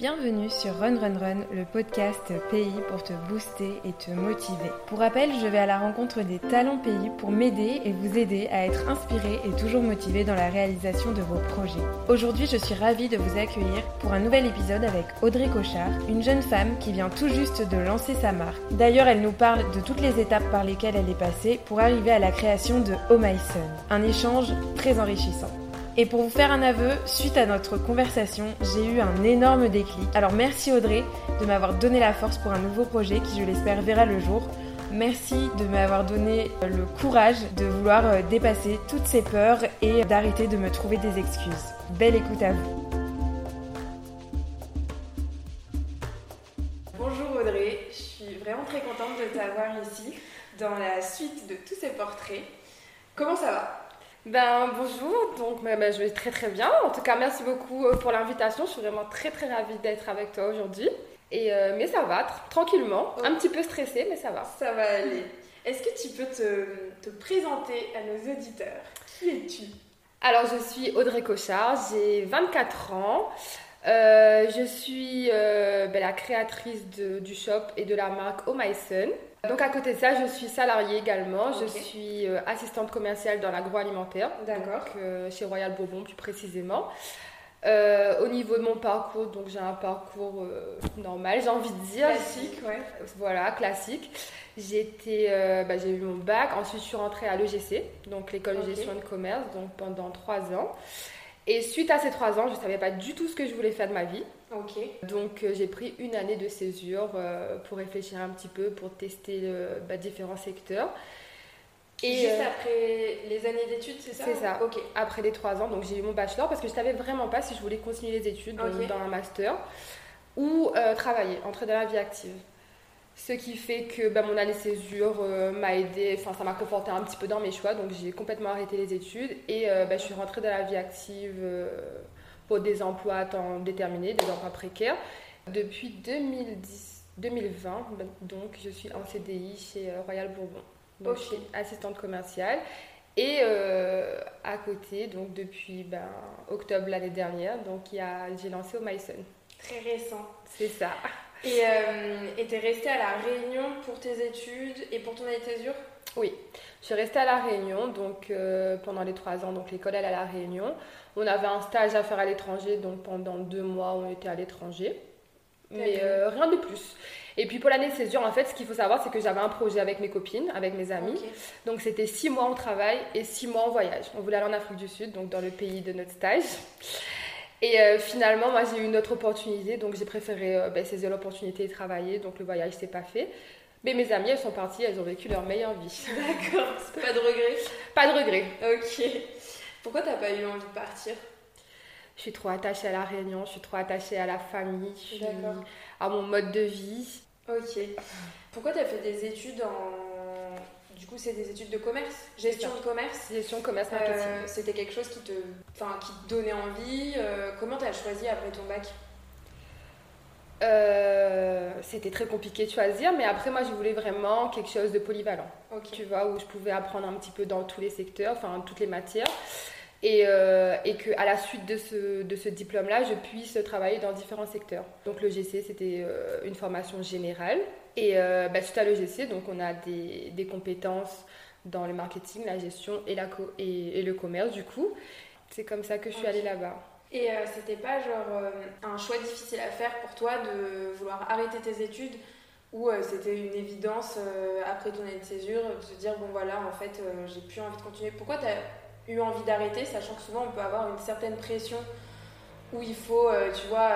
Bienvenue sur Run Run Run, le podcast pays pour te booster et te motiver. Pour rappel, je vais à la rencontre des talents pays pour m'aider et vous aider à être inspiré et toujours motivé dans la réalisation de vos projets. Aujourd'hui, je suis ravie de vous accueillir pour un nouvel épisode avec Audrey Cochard, une jeune femme qui vient tout juste de lancer sa marque. D'ailleurs, elle nous parle de toutes les étapes par lesquelles elle est passée pour arriver à la création de Oh My. Un échange très enrichissant. Et pour vous faire un aveu, suite à notre conversation, j'ai eu un énorme déclic. Alors merci Audrey de m'avoir donné la force pour un nouveau projet qui, je l'espère, verra le jour. Merci de m'avoir donné le courage de vouloir euh, dépasser toutes ces peurs et d'arrêter de me trouver des excuses. Belle écoute à vous. Bonjour Audrey, je suis vraiment très contente de t'avoir ici dans la suite de tous ces portraits. Comment ça va? Ben bonjour, donc ben, ben, je vais très très bien. En tout cas, merci beaucoup euh, pour l'invitation. Je suis vraiment très très ravie d'être avec toi aujourd'hui. Et euh, mais ça va, tranquillement, un petit peu stressée, mais ça va. Ça va aller. Est-ce que tu peux te, te présenter à nos auditeurs? Qui es-tu? Alors, je suis Audrey Cochard, j'ai 24 ans. Euh, je suis ben, la créatrice de, du shop et de la marque Oh My Son. Donc à côté de ça, je suis salariée également. Je suis euh, assistante commerciale dans l'agroalimentaire. D'accord. Euh, chez Royal Bourbon plus précisément. Euh, au niveau de mon parcours, donc j'ai un parcours normal, j'ai envie de dire. Classique, ouais. Voilà, classique. J'ai bah, eu mon bac. Ensuite, je suis rentrée à l'EGC, donc l'école de gestion de commerce, donc pendant trois ans. Et suite à ces trois ans, je ne savais pas du tout ce que je voulais faire de ma vie. Donc euh, j'ai pris une année de césure euh, pour réfléchir un petit peu, pour tester bah, différents secteurs. Et Juste euh, après les années d'études, c'est ça C'est ça. Ok. Après les trois ans, donc j'ai eu mon bachelor parce que je savais vraiment pas si je voulais continuer les études dans un master ou travailler, entrer dans la vie active. Ce qui fait que bah, mon année césure m'a aidé, enfin ça m'a conforté un petit peu dans mes choix, donc j'ai complètement arrêté les études et bah, je suis rentrée dans la vie active pour des emplois à temps déterminé, des emplois précaires. Depuis 2010, 2020, donc je suis en CDI chez euh, Royal Bourbon. Donc je suis assistante commerciale. Et euh, à côté, donc depuis ben, octobre l'année dernière, donc j'ai lancé au Myson. Très récent. C'est ça. Et euh, tu es restée à La Réunion pour tes études et pour ton année de Oui, je suis restée à La Réunion donc, euh, pendant les trois ans. Donc l'école, elle est à La Réunion. On avait un stage à faire à l'étranger, donc pendant deux mois, on était à l'étranger. Mais euh, rien de plus. Et puis pour l'année de césure, en fait, ce qu'il faut savoir, c'est que j'avais un projet avec mes copines, avec mes amis. Donc c'était six mois en travail et six mois en voyage. On voulait aller en Afrique du Sud, donc dans le pays de notre stage. Et euh, finalement, moi, j'ai eu une autre opportunité, donc j'ai préféré euh, ben, saisir l'opportunité et travailler. Donc le voyage s'est pas fait. Mais mes amies, elles sont parties, elles ont vécu leur meilleure vie. D'accord, pas de regret Pas de regret. Ok. Pourquoi t'as pas eu envie de partir? Je suis trop attachée à la Réunion, je suis trop attachée à la famille, à mon mode de vie. Ok. Pourquoi t'as fait des études en. Du coup, c'est des études de commerce? Gestion de commerce? Gestion, commerce, marketing. Euh, c'était quelque chose qui te, enfin, qui te donnait envie. Euh, comment t'as choisi après ton bac? Euh, c'était très compliqué de choisir, mais après, moi, je voulais vraiment quelque chose de polyvalent. Tu vois, où je pouvais apprendre un petit peu dans tous les secteurs, enfin, toutes les matières. Et, euh, et qu'à la suite de ce, de ce diplôme-là, je puisse travailler dans différents secteurs. Donc, le GC, c'était euh, une formation générale. Et bah, suite à l'EGC, donc, on a des, des, compétences dans le marketing, la gestion et, la et, le commerce, du coup. C'est comme ça que je suis allée là-bas. Et euh, c'était pas genre euh, un choix difficile à faire pour toi de vouloir arrêter tes études ou euh, c'était une évidence après ton année de césure de se dire bon voilà en fait j'ai plus envie de continuer Pourquoi tu as eu envie d'arrêter sachant que souvent on peut avoir une certaine pression où il faut tu vois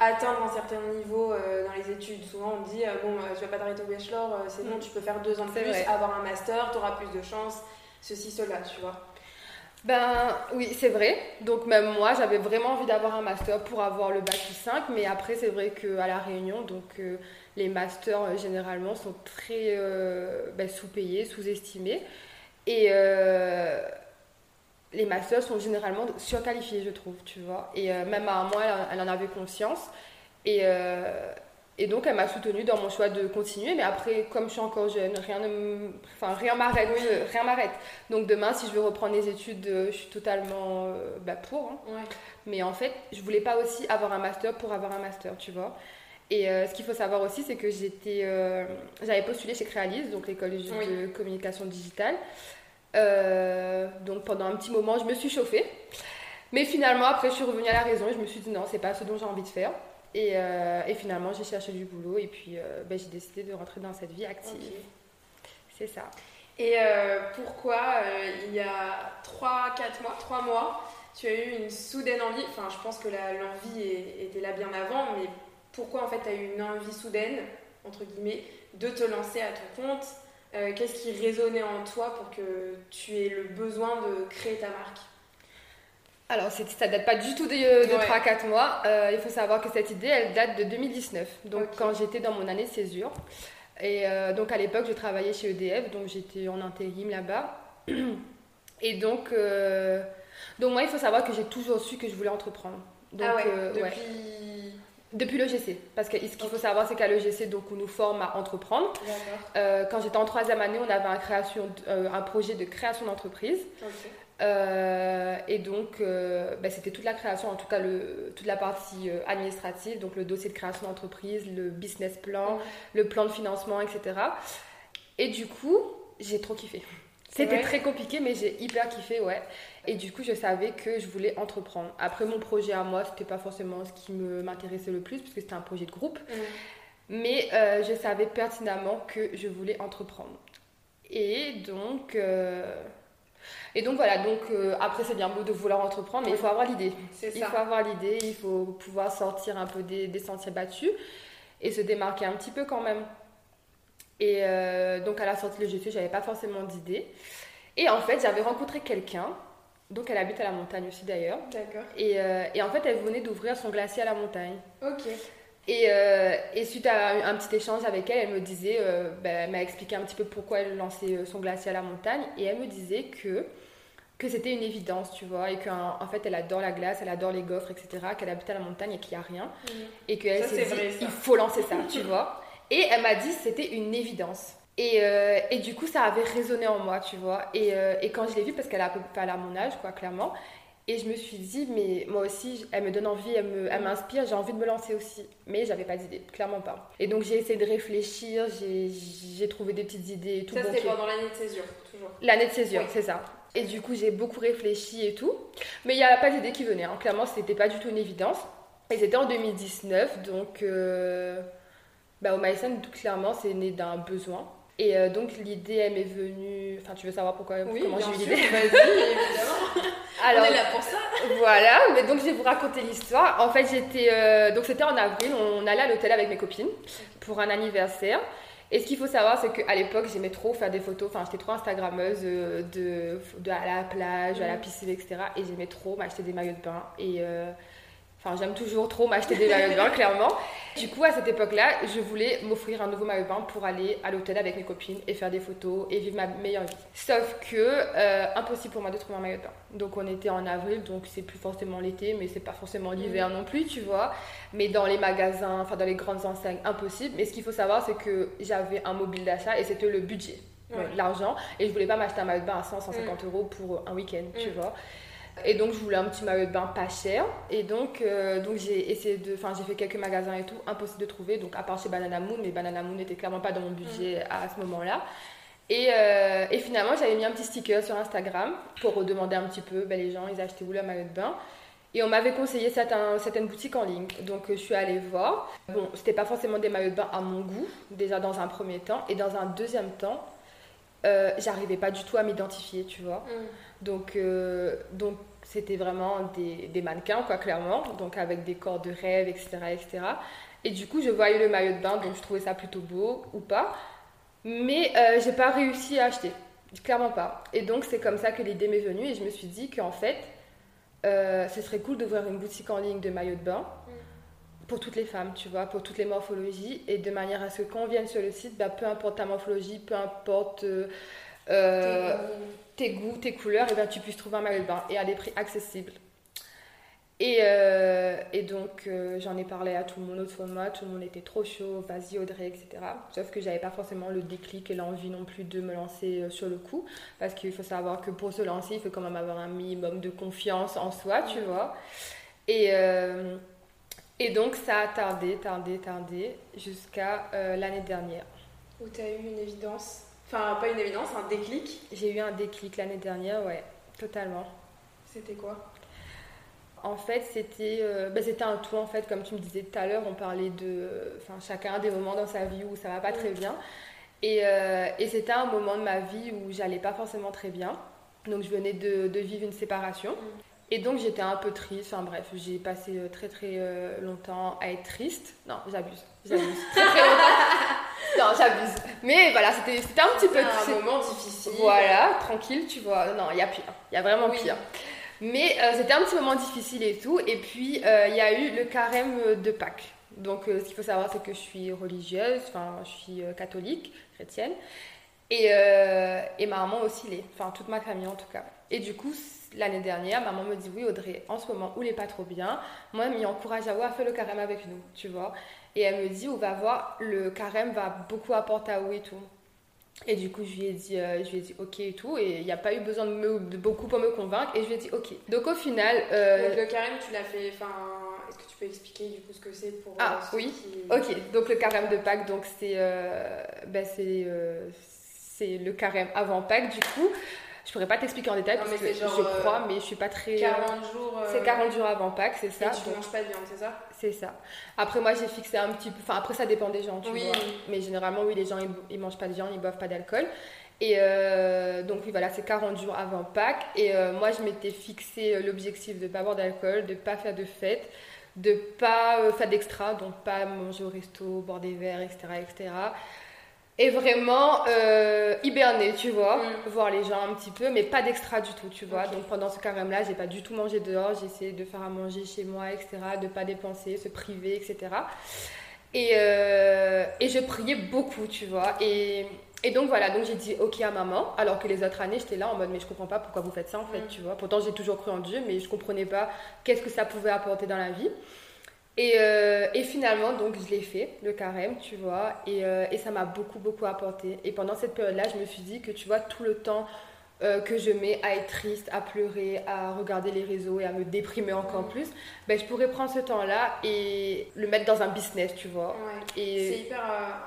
atteindre un certain niveau dans les études? Souvent on dit bon tu vas pas t'arrêter au bachelor, c'est bon mm. tu peux faire deux ans de plus, avoir un master, tu auras plus de chance, ceci, cela tu vois. Ben oui, c'est vrai. Donc même moi, j'avais vraiment envie d'avoir un master pour avoir le bac 5, mais après c'est vrai qu'à la Réunion, donc euh, les masters euh, généralement sont très euh, ben, sous-payés, sous-estimés, et les masters sont généralement surqualifiés, je trouve, tu vois. Et même à moi, elle, en avait conscience, et Et donc, elle m'a soutenue dans mon choix de continuer. Mais après, comme je suis encore jeune, rien ne enfin, rien m'arrête. Rien m'arrête. Donc, demain, si je veux reprendre les études, je suis totalement bah, pour. Hein. Mais en fait, je voulais pas aussi avoir un master pour avoir un master, tu vois. Et ce qu'il faut savoir aussi, c'est que j'étais, j'avais postulé chez Crealis, donc l'école de communication digitale. donc pendant un petit moment, je me suis chauffée. Mais finalement, après, je suis revenue à la raison et je me suis dit non, c'est pas ce dont j'ai envie de faire. Et, euh, et finalement, j'ai cherché du boulot et puis euh, ben, j'ai décidé de rentrer dans cette vie active. C'est ça. Et euh, pourquoi, il y a 3-4 mois, 3 mois, tu as eu une soudaine envie, enfin je pense que l'envie était là bien avant, mais pourquoi en fait tu as eu une envie soudaine, entre guillemets, de te lancer à ton compte? Qu'est-ce qui résonnait en toi pour que tu aies le besoin de créer ta marque? Alors, ça date pas du tout de, de 3-4 mois. Euh, il faut savoir que cette idée, elle date de 2019. Donc, quand j'étais dans mon année de césure. Et euh, donc, à l'époque, je travaillais chez EDF. Donc, j'étais en intérim là-bas. Et donc, euh, donc, moi, il faut savoir que j'ai toujours su que je voulais entreprendre. Donc, ah ouais, depuis... Depuis l'EGC. Parce que ce qu'il faut savoir, c'est qu'à l'EGC, donc, on nous forme à entreprendre. quand j'étais en troisième année, on avait un, création, un projet de création d'entreprise. Euh, et donc, euh, bah, c'était toute la création, en tout cas le, toute la partie euh, administrative, donc le dossier de création d'entreprise, le business plan, le plan de financement, etc. Et du coup, j'ai trop kiffé. C'était très compliqué, mais j'ai hyper kiffé, ouais. Et du coup, je savais que je voulais entreprendre. Après, mon projet à moi, c'était pas forcément ce qui m'intéressait le plus, puisque c'était un projet de groupe. Mais je savais pertinemment que je voulais entreprendre. Et donc, et donc voilà, donc euh, après c'est bien beau de vouloir entreprendre, mais il faut avoir l'idée. Il faut avoir l'idée, il faut pouvoir sortir un peu des, sentiers battus et se démarquer un petit peu quand même. Et euh, donc à la sortie de l'EGC, j'avais pas forcément d'idée. Et en fait, j'avais rencontré quelqu'un, donc elle habite à la montagne aussi d'ailleurs. D'accord. Et, euh, et, en fait, elle venait d'ouvrir son glacier à la montagne. Ok. Et, et, suite à un petit échange avec elle, elle me disait, ben, elle m'a expliqué un petit peu pourquoi elle lançait son glacier à la montagne. Et elle me disait que que c'était une évidence, tu vois, et qu'en en fait, elle adore la glace, elle adore les gaufres, etc., qu'elle habite à la montagne et qu'il n'y a rien. Et qu'elle s'est dit, il faut lancer ça, tu vois. Et elle m'a dit, c'était une évidence. Et, euh, et, du coup, ça avait résonné en moi, tu vois. Et, euh, et quand je l'ai vue, parce qu'elle a à peu près à mon âge, quoi, clairement, et je me suis dit, mais moi aussi, elle me donne envie, elle m'inspire, j'ai envie de me lancer aussi. Mais j'avais pas d'idée, clairement pas. Et donc j'ai essayé de réfléchir, j'ai trouvé des petites idées et tout. Ça, c'était pendant l'année de césure, toujours L'année de césure, c'est ça. Et du coup, j'ai beaucoup réfléchi et tout. Mais il n'y a pas d'idée qui venait. Hein. Clairement, c'était pas du tout une évidence. Et c'était en 2019, donc euh, bah, au Maïsen, tout clairement, c'est né d'un besoin. Et euh, donc l'idée, elle m'est venue. Enfin, tu veux savoir pourquoi oui, comment j'ai eu l'idée? évidemment. Alors, on est là pour ça. Voilà, mais donc je vais vous raconter l'histoire. En fait, j'étais. Euh, donc c'était en avril, on allait à l'hôtel avec mes copines pour un anniversaire. Et ce qu'il faut savoir, c'est qu'à l'époque, j'aimais trop faire des photos. Enfin, j'étais trop Instagrammeuse euh, de, de, à la plage, à la mm. piscine, etc. Et j'aimais trop m'acheter des maillots de bain. Et euh, enfin, j'aime toujours trop m'acheter des maillots de bain, clairement. Du coup, à cette époque-là, je voulais m'offrir un nouveau maillot de bain pour aller à l'hôtel avec mes copines et faire des photos et vivre ma meilleure vie. Sauf que, euh, impossible pour moi de trouver un maillot de bain. Donc, on était en avril, donc c'est plus forcément l'été, mais c'est pas forcément l'hiver mm. non plus, tu vois mais dans les magasins, enfin dans les grandes enseignes, impossible. Mais ce qu'il faut savoir, c'est que j'avais un mobile d'achat et c'était le budget, l'argent. Et je voulais pas m'acheter un maillot de bain à 100, 150 mm. euros pour un week-end, tu mm. vois. Et donc je voulais un petit maillot de bain pas cher. Et donc, euh, donc j'ai essayé de, enfin j'ai fait quelques magasins et tout, impossible de trouver. Donc à part chez Banana Moon, mais Banana Moon n'était clairement pas dans mon budget mm. à ce moment-là. Et, euh, et, finalement, j'avais mis un petit sticker sur Instagram pour demander un petit peu, ben, les gens, ils achetaient où leur maillot de bain. Et on m'avait conseillé certaines boutiques en ligne. Donc euh, je suis allée voir. Bon, c'était pas forcément des maillots de bain à mon goût, déjà dans un premier temps. Et dans un deuxième temps, euh, j'arrivais pas du tout à m'identifier, tu vois. Mm. Donc, euh, donc c'était vraiment des, mannequins, quoi, clairement. Donc avec des corps de rêve, etc., etc. Et du coup, je voyais le maillot de bain, donc je trouvais ça plutôt beau ou pas. Mais euh, j'ai pas réussi à acheter. Clairement pas. Et donc c'est comme ça que l'idée m'est venue et je me suis dit qu'en fait, euh, ce serait cool d'ouvrir une boutique en ligne de maillots de bain pour toutes les femmes, tu vois, pour toutes les morphologies, et de manière à ce que quand on vienne sur le site, bah, peu importe ta morphologie, peu importe euh, euh, tes, goûts. tes, couleurs, et ben, tu puisses trouver un maillot de bain et à des prix accessibles. Et, euh, donc, euh, j'en ai parlé à tout le monde autour de moi. Tout le monde était trop chaud, vas-y Audrey, etc. Sauf que j'avais pas forcément le déclic et l'envie non plus de me lancer sur le coup. Parce qu'il faut savoir que pour se lancer, il faut quand même avoir un minimum de confiance en soi, tu vois. Et, et donc, ça a tardé, tardé, tardé, jusqu'à l'année dernière. Où tu as eu une évidence Enfin, pas une évidence, un déclic J'ai eu un déclic l'année dernière, ouais, totalement. C'était quoi? En fait, c'était euh, c'était un tout, en fait, comme tu me disais tout à l'heure, on parlait de enfin, chacun des moments dans sa vie où ça va pas très bien. Et, euh, et c'était un moment de ma vie où j'allais pas forcément très bien. Donc, je venais de, de vivre une séparation. Mm. Et donc, j'étais un peu triste. Enfin, bref, j'ai passé euh, très très longtemps à être triste. Non, j'abuse. J'abuse. très très longtemps. Non, j'abuse. Mais voilà, c'était un petit peu. un moment difficile. Voilà, tranquille, tu vois. Non, il y a pire. Il y a vraiment pire. Mais euh, c'était un petit moment difficile et tout. Et puis, euh, il y a eu le carême de Pâques. Donc, euh, ce qu'il faut savoir, c'est que je suis religieuse, enfin, je suis catholique, chrétienne. Et, et ma maman aussi l'est, enfin, toute ma famille en tout cas. Et du coup, l'année dernière, maman me dit Oui, Audrey, en ce moment où il n'est pas trop bien, moi, elle m'y encourage à voir, fais le carême avec nous, tu vois. Et elle me dit On va voir, le carême va beaucoup apporter à vous et tout. Et du coup, je lui ai dit, euh, je lui ai dit ok et tout. Et il n'y a pas eu besoin de, me, de, beaucoup pour me convaincre. Et je lui ai dit ok. Donc au final. Euh, donc le carême, tu l'as fait. Enfin, est-ce que tu peux expliquer du coup ce que c'est pour. Ah euh, oui. Ok. Donc le carême de Pâques, donc c'est, ben, c'est, c'est le carême avant Pâques du coup. Je pourrais pas t'expliquer en détail parce que je crois, mais je suis pas très. 40 jours. C'est 40 jours avant Pâques, c'est ça. Et tu ne manges pas de viande, c'est ça? C'est ça. Après, moi, j'ai fixé un petit peu. Enfin, après, ça dépend des gens, tu oui. vois. Mais généralement, oui, les gens, ils, ne mangent pas de viande, ils boivent pas d'alcool. Et euh, donc, oui, voilà, c'est 40 jours avant Pâques. Et euh, moi, je m'étais fixé euh, l'objectif de ne pas boire d'alcool, de ne pas faire de fête, de ne pas faire d'extra, donc pas manger au resto, boire des verres, etc. etc et vraiment euh, hiberner, tu vois, mm. voir les gens un petit peu, mais pas d'extra du tout, tu vois. Donc pendant ce carême-là, j'ai pas du tout mangé dehors, j'ai essayé de faire à manger chez moi, etc., de pas dépenser, se priver, etc. Et, euh, et je priais beaucoup, tu vois. Et, et donc voilà, donc j'ai dit ok à maman, alors que les autres années j'étais là en mode mais je comprends pas pourquoi vous faites ça en fait, mm. tu vois. Pourtant j'ai toujours cru en Dieu, mais je comprenais pas qu'est-ce que ça pouvait apporter dans la vie. Euh, et, finalement, donc, je l'ai fait, le carême, tu vois, et, euh, et ça m'a beaucoup, beaucoup apporté. Et pendant cette période-là, je me suis dit que, tu vois, tout le temps euh, que je mets à être triste, à pleurer, à regarder les réseaux et à me déprimer encore plus, ben, je pourrais prendre ce temps-là et le mettre dans un business, tu vois. Et... C'est hyper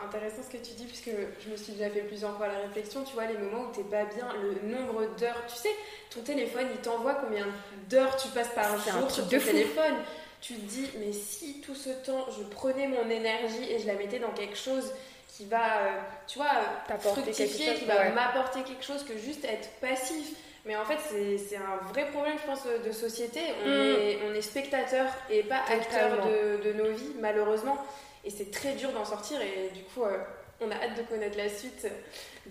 intéressant ce que tu dis, puisque je me suis déjà fait plusieurs fois la réflexion, tu vois, les moments où t'es pas bien, le nombre d'heures, tu sais, ton téléphone, il t'envoie combien d'heures tu passes par jour sur ton téléphone tu te dis, mais si tout ce temps, je prenais mon énergie et je la mettais dans quelque chose qui va, euh, tu vois, fructifier, qui va m'apporter quelque chose que juste être passif. Mais en fait, c'est un vrai problème, je pense, de société. On, mm. est, on est spectateur et pas acteur de, de, nos vies, malheureusement. Et c'est très dur d'en sortir. Et du coup, euh, on a hâte de connaître la suite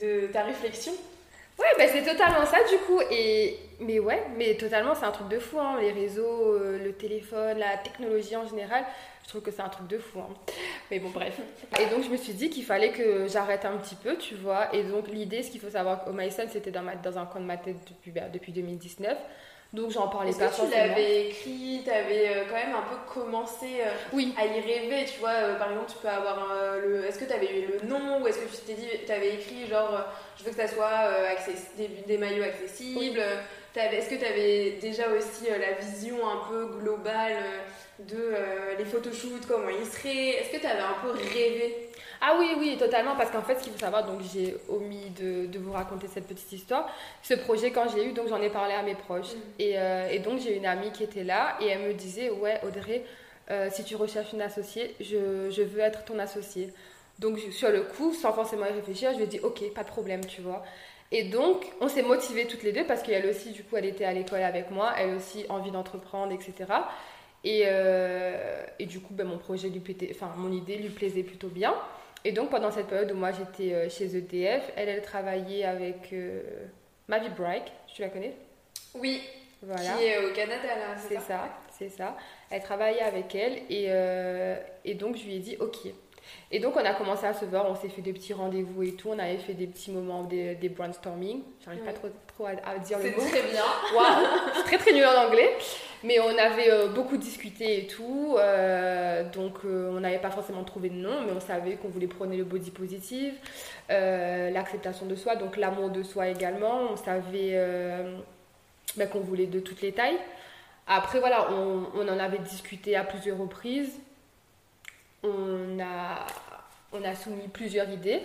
de ta réflexion. Ouais, bah c'est totalement ça du coup. Et mais ouais, mais totalement, c'est un truc de fou. Hein. Les réseaux, euh, le téléphone, la technologie en général, je trouve que c'est un truc de fou. Hein. Mais bon, bref. Et donc, je me suis dit qu'il fallait que j'arrête un petit peu, tu vois. Et donc, l'idée, ce qu'il faut savoir au Maïson, c'était dans, dans un coin de ma tête depuis, bah, depuis 2019. Donc j'en parlais pas que tu l'avais écrit, tu avais euh, quand même un peu commencé euh, oui. à y rêver, tu vois, euh, par exemple tu peux avoir le... Est-ce que tu avais eu le nom ou est-ce que tu t'es dit, tu avais écrit genre je veux que ça soit des, des, maillots accessibles Est-ce que tu avais déjà aussi la vision un peu globale de les photoshoots, comment ils seraient? Est-ce que tu avais un peu rêvé? Ah oui, oui, totalement, parce qu'en fait, ce qu'il faut savoir, donc j'ai omis de, de, vous raconter cette petite histoire. Ce projet, quand je l'ai eu, donc j'en ai parlé à mes proches. Mm. Et, euh, et, donc j'ai une amie qui était là et elle me disait, ouais, Audrey, euh, si tu recherches une associée, je, je, veux être ton associée. Donc sur le coup, sans forcément y réfléchir, je lui ai dit, ok, pas de problème, tu vois. Et donc, on s'est motivés toutes les deux parce qu'elle aussi, du coup, elle était à l'école avec moi, elle aussi envie d'entreprendre, etc. Et, euh, et, du coup, ben, mon projet lui plaisait, enfin, mon idée lui plaisait plutôt bien. Et donc, pendant cette période où moi j'étais euh, chez EDF, elle, elle travaillait avec euh, Mavi Bright, tu la connais? Oui, voilà. qui est au Canada là, c'est ça, C'est ça, Elle travaillait avec elle et, euh, et, donc je lui ai dit Ok, Et donc, on a commencé à se voir, on s'est fait des petits rendez-vous et tout. On avait fait des petits moments, des, des brainstorming. J'arrive pas trop, trop à, dire le mot. C'est très bien. Waouh, c'est très très nul en anglais. Mais on avait euh, beaucoup discuté et tout. Euh, donc, euh, on n'avait pas forcément trouvé de nom, mais on savait qu'on voulait prôner le body positive, l'acceptation de soi, donc l'amour de soi également. On savait ben, qu'on voulait de toutes les tailles. Après, voilà, on, on en avait discuté à plusieurs reprises on a, on a soumis plusieurs idées,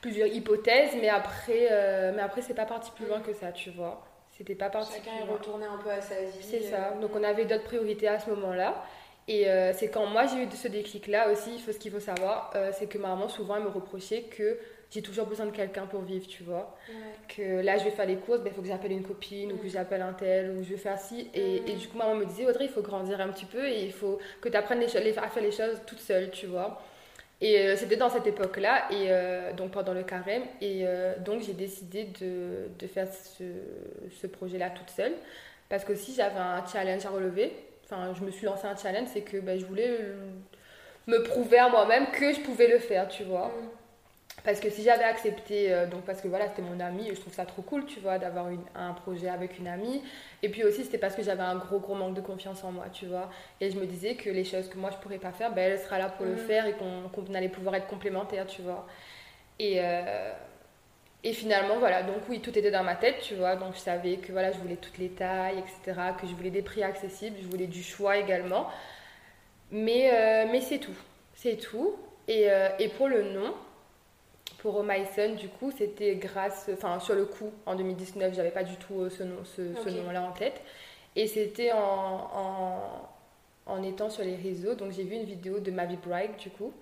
plusieurs hypothèses, mais après, euh, mais après c'est pas parti plus loin que ça, tu vois. C'était pas parti. Chacun est retourné un peu à sa vie. C'est ça. Euh. Donc on avait d'autres priorités à ce moment-là. Et euh, c'est quand moi j'ai eu ce déclic-là aussi, ce qu'il faut savoir, c'est que ma maman souvent elle me reprochait que j'ai toujours besoin de quelqu'un pour vivre, tu vois. Que là, je vais faire les courses, il ben, faut que j'appelle une copine ou que j'appelle un tel ou je vais faire ci. Et, et, du coup, maman me disait, Audrey, il faut grandir un petit peu et il faut que tu apprennes les, à faire les choses toute seule, tu vois. Et euh, c'était dans cette époque-là, et euh, donc pendant le carême. Et euh, donc, j'ai décidé de, de, faire ce, ce projet-là toute seule. Parce que si j'avais un challenge à relever, enfin, je me suis lancé un challenge, c'est que ben, je voulais me prouver à moi-même que je pouvais le faire, tu vois. Mm. Parce que si j'avais accepté, euh, donc parce que voilà, c'était mon ami, je trouve ça trop cool, tu vois, d'avoir un projet avec une amie. Et puis aussi, c'était parce que j'avais un gros, gros manque de confiance en moi, tu vois. Et je me disais que les choses que moi, je pourrais pas faire, ben, elle sera là pour le mm. faire et qu'on allait pouvoir être complémentaires, tu vois. Et, euh, et finalement, voilà, donc oui, tout était dans ma tête, tu vois. Donc je savais que voilà, je voulais toutes les tailles, etc., que je voulais des prix accessibles, je voulais du choix également. Mais, euh, mais c'est tout, c'est tout. Et, et pour le nom, pour Myson, du coup, c'était grâce, enfin, sur le coup, en 2019, j'avais pas du tout euh, ce, nom, ce, nom-là en tête. Et c'était en, en, étant sur les réseaux, donc j'ai vu une vidéo de Mavi Bright, du coup,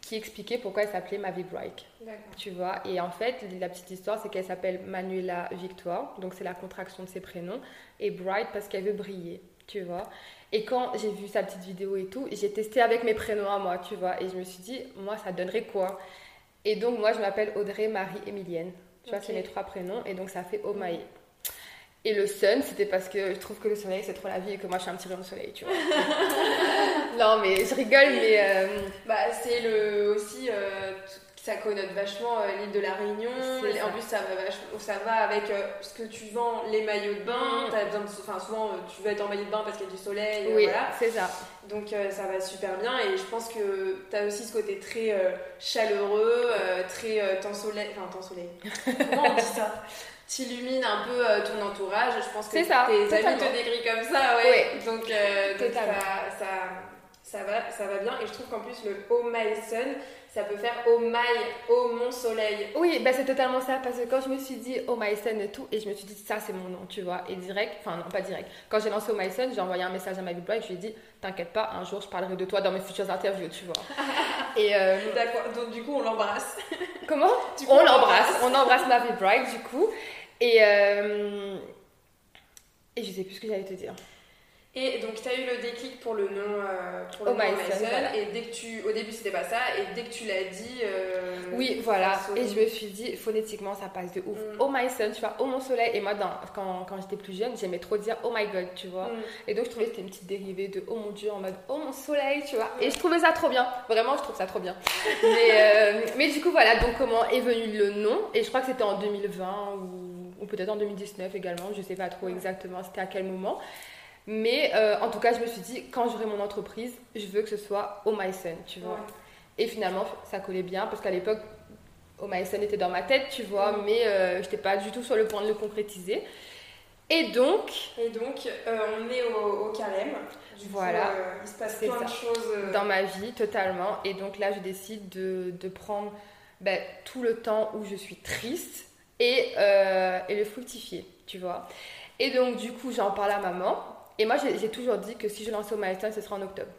qui expliquait pourquoi elle s'appelait Mavi Bright. Tu vois, et en fait, la petite histoire, c'est qu'elle s'appelle Manuela Victoire, donc c'est la contraction de ses prénoms, et Bright parce qu'elle veut briller, tu vois. Et quand j'ai vu sa petite vidéo et tout, j'ai testé avec mes prénoms à moi, tu vois, et je me suis dit, moi, ça donnerait quoi? Et donc, moi, je m'appelle Audrey Marie Émilienne. Tu vois, c'est mes trois prénoms. Et donc, ça fait Omae. Et le sun, c'était parce que je trouve que le soleil, c'est trop la vie et que moi, je suis un petit rayon de soleil, tu vois. non, mais je rigole, mais. Euh, bah, c'est le, aussi. Euh, ça connote vachement euh, l'île de la Réunion. En plus, ça va, ça va avec ce que tu vends, les maillots de bain. Mm. As besoin enfin, souvent, tu veux être en maillot de bain parce qu'il y a du soleil. Oui, voilà. c'est ça. Donc euh, ça va super bien et je pense que tu as aussi ce côté très euh, chaleureux, euh, très temps soleil. Enfin, temps soleil. Comment on dit ça? T'illumines un peu ton entourage. Je pense que tes ça, amis te décrivent comme ça, ouais. Donc, ça, ça, va, ça va bien. Et je trouve qu'en plus, le Oh My Sun, ça peut faire oh my, oh mon soleil. Oui, bah c'est totalement ça, parce que quand je me suis dit oh my sun et tout, et je me suis dit ça c'est mon nom, tu vois, et direct, enfin non pas direct, quand j'ai lancé oh my sun, j'ai envoyé un message à ma Bible et je lui ai dit t'inquiète pas, un jour je parlerai de toi dans mes futures interviews, tu vois. et euh, D'accord, donc du coup on l'embrasse. Comment On l'embrasse, on embrasse ma Bright du coup, et, euh, et je sais plus ce que j'allais te dire. Et donc, tu as eu le déclic pour le nom, euh, pour le oh nom Et dès que tu, au début, c'était pas ça. Et dès que tu l'as dit. Euh, oui, voilà. Et je me suis dit, phonétiquement, ça passe de ouf. Mm. Oh my sun, tu vois, oh mon soleil. Et moi, dans, quand, quand j'étais plus jeune, j'aimais trop dire oh my god, tu vois. Mm. Et donc, je trouvais que c'était une petite dérivée de oh mon dieu, en mode oh mon soleil, tu vois. Et je trouvais ça trop bien. Vraiment, je trouve ça trop bien. mais, euh, mais du coup, voilà. Donc, comment est venu le nom? Et je crois que c'était en 2020 ou, ou peut-être en 2019 également. Je sais pas trop exactement c'était à quel moment. Mais euh, en tout cas, je me suis dit, quand j'aurai mon entreprise, je veux que ce soit Oh My Son, tu vois. Et finalement, ça collait bien parce qu'à l'époque, Oh My Son était dans ma tête, tu vois, mais euh, je n'étais pas du tout sur le point de le concrétiser. Et donc. Et donc, euh, on est au, carême. voilà. il se passe plein de choses. Dans ma vie, totalement. Et donc là, je décide de, de prendre ben, tout le temps où je suis triste et, et le fructifier, tu vois. Et donc, du coup, j'en parle à maman. Et moi, j'ai toujours dit que si je lançais au milestone, ce sera en octobre.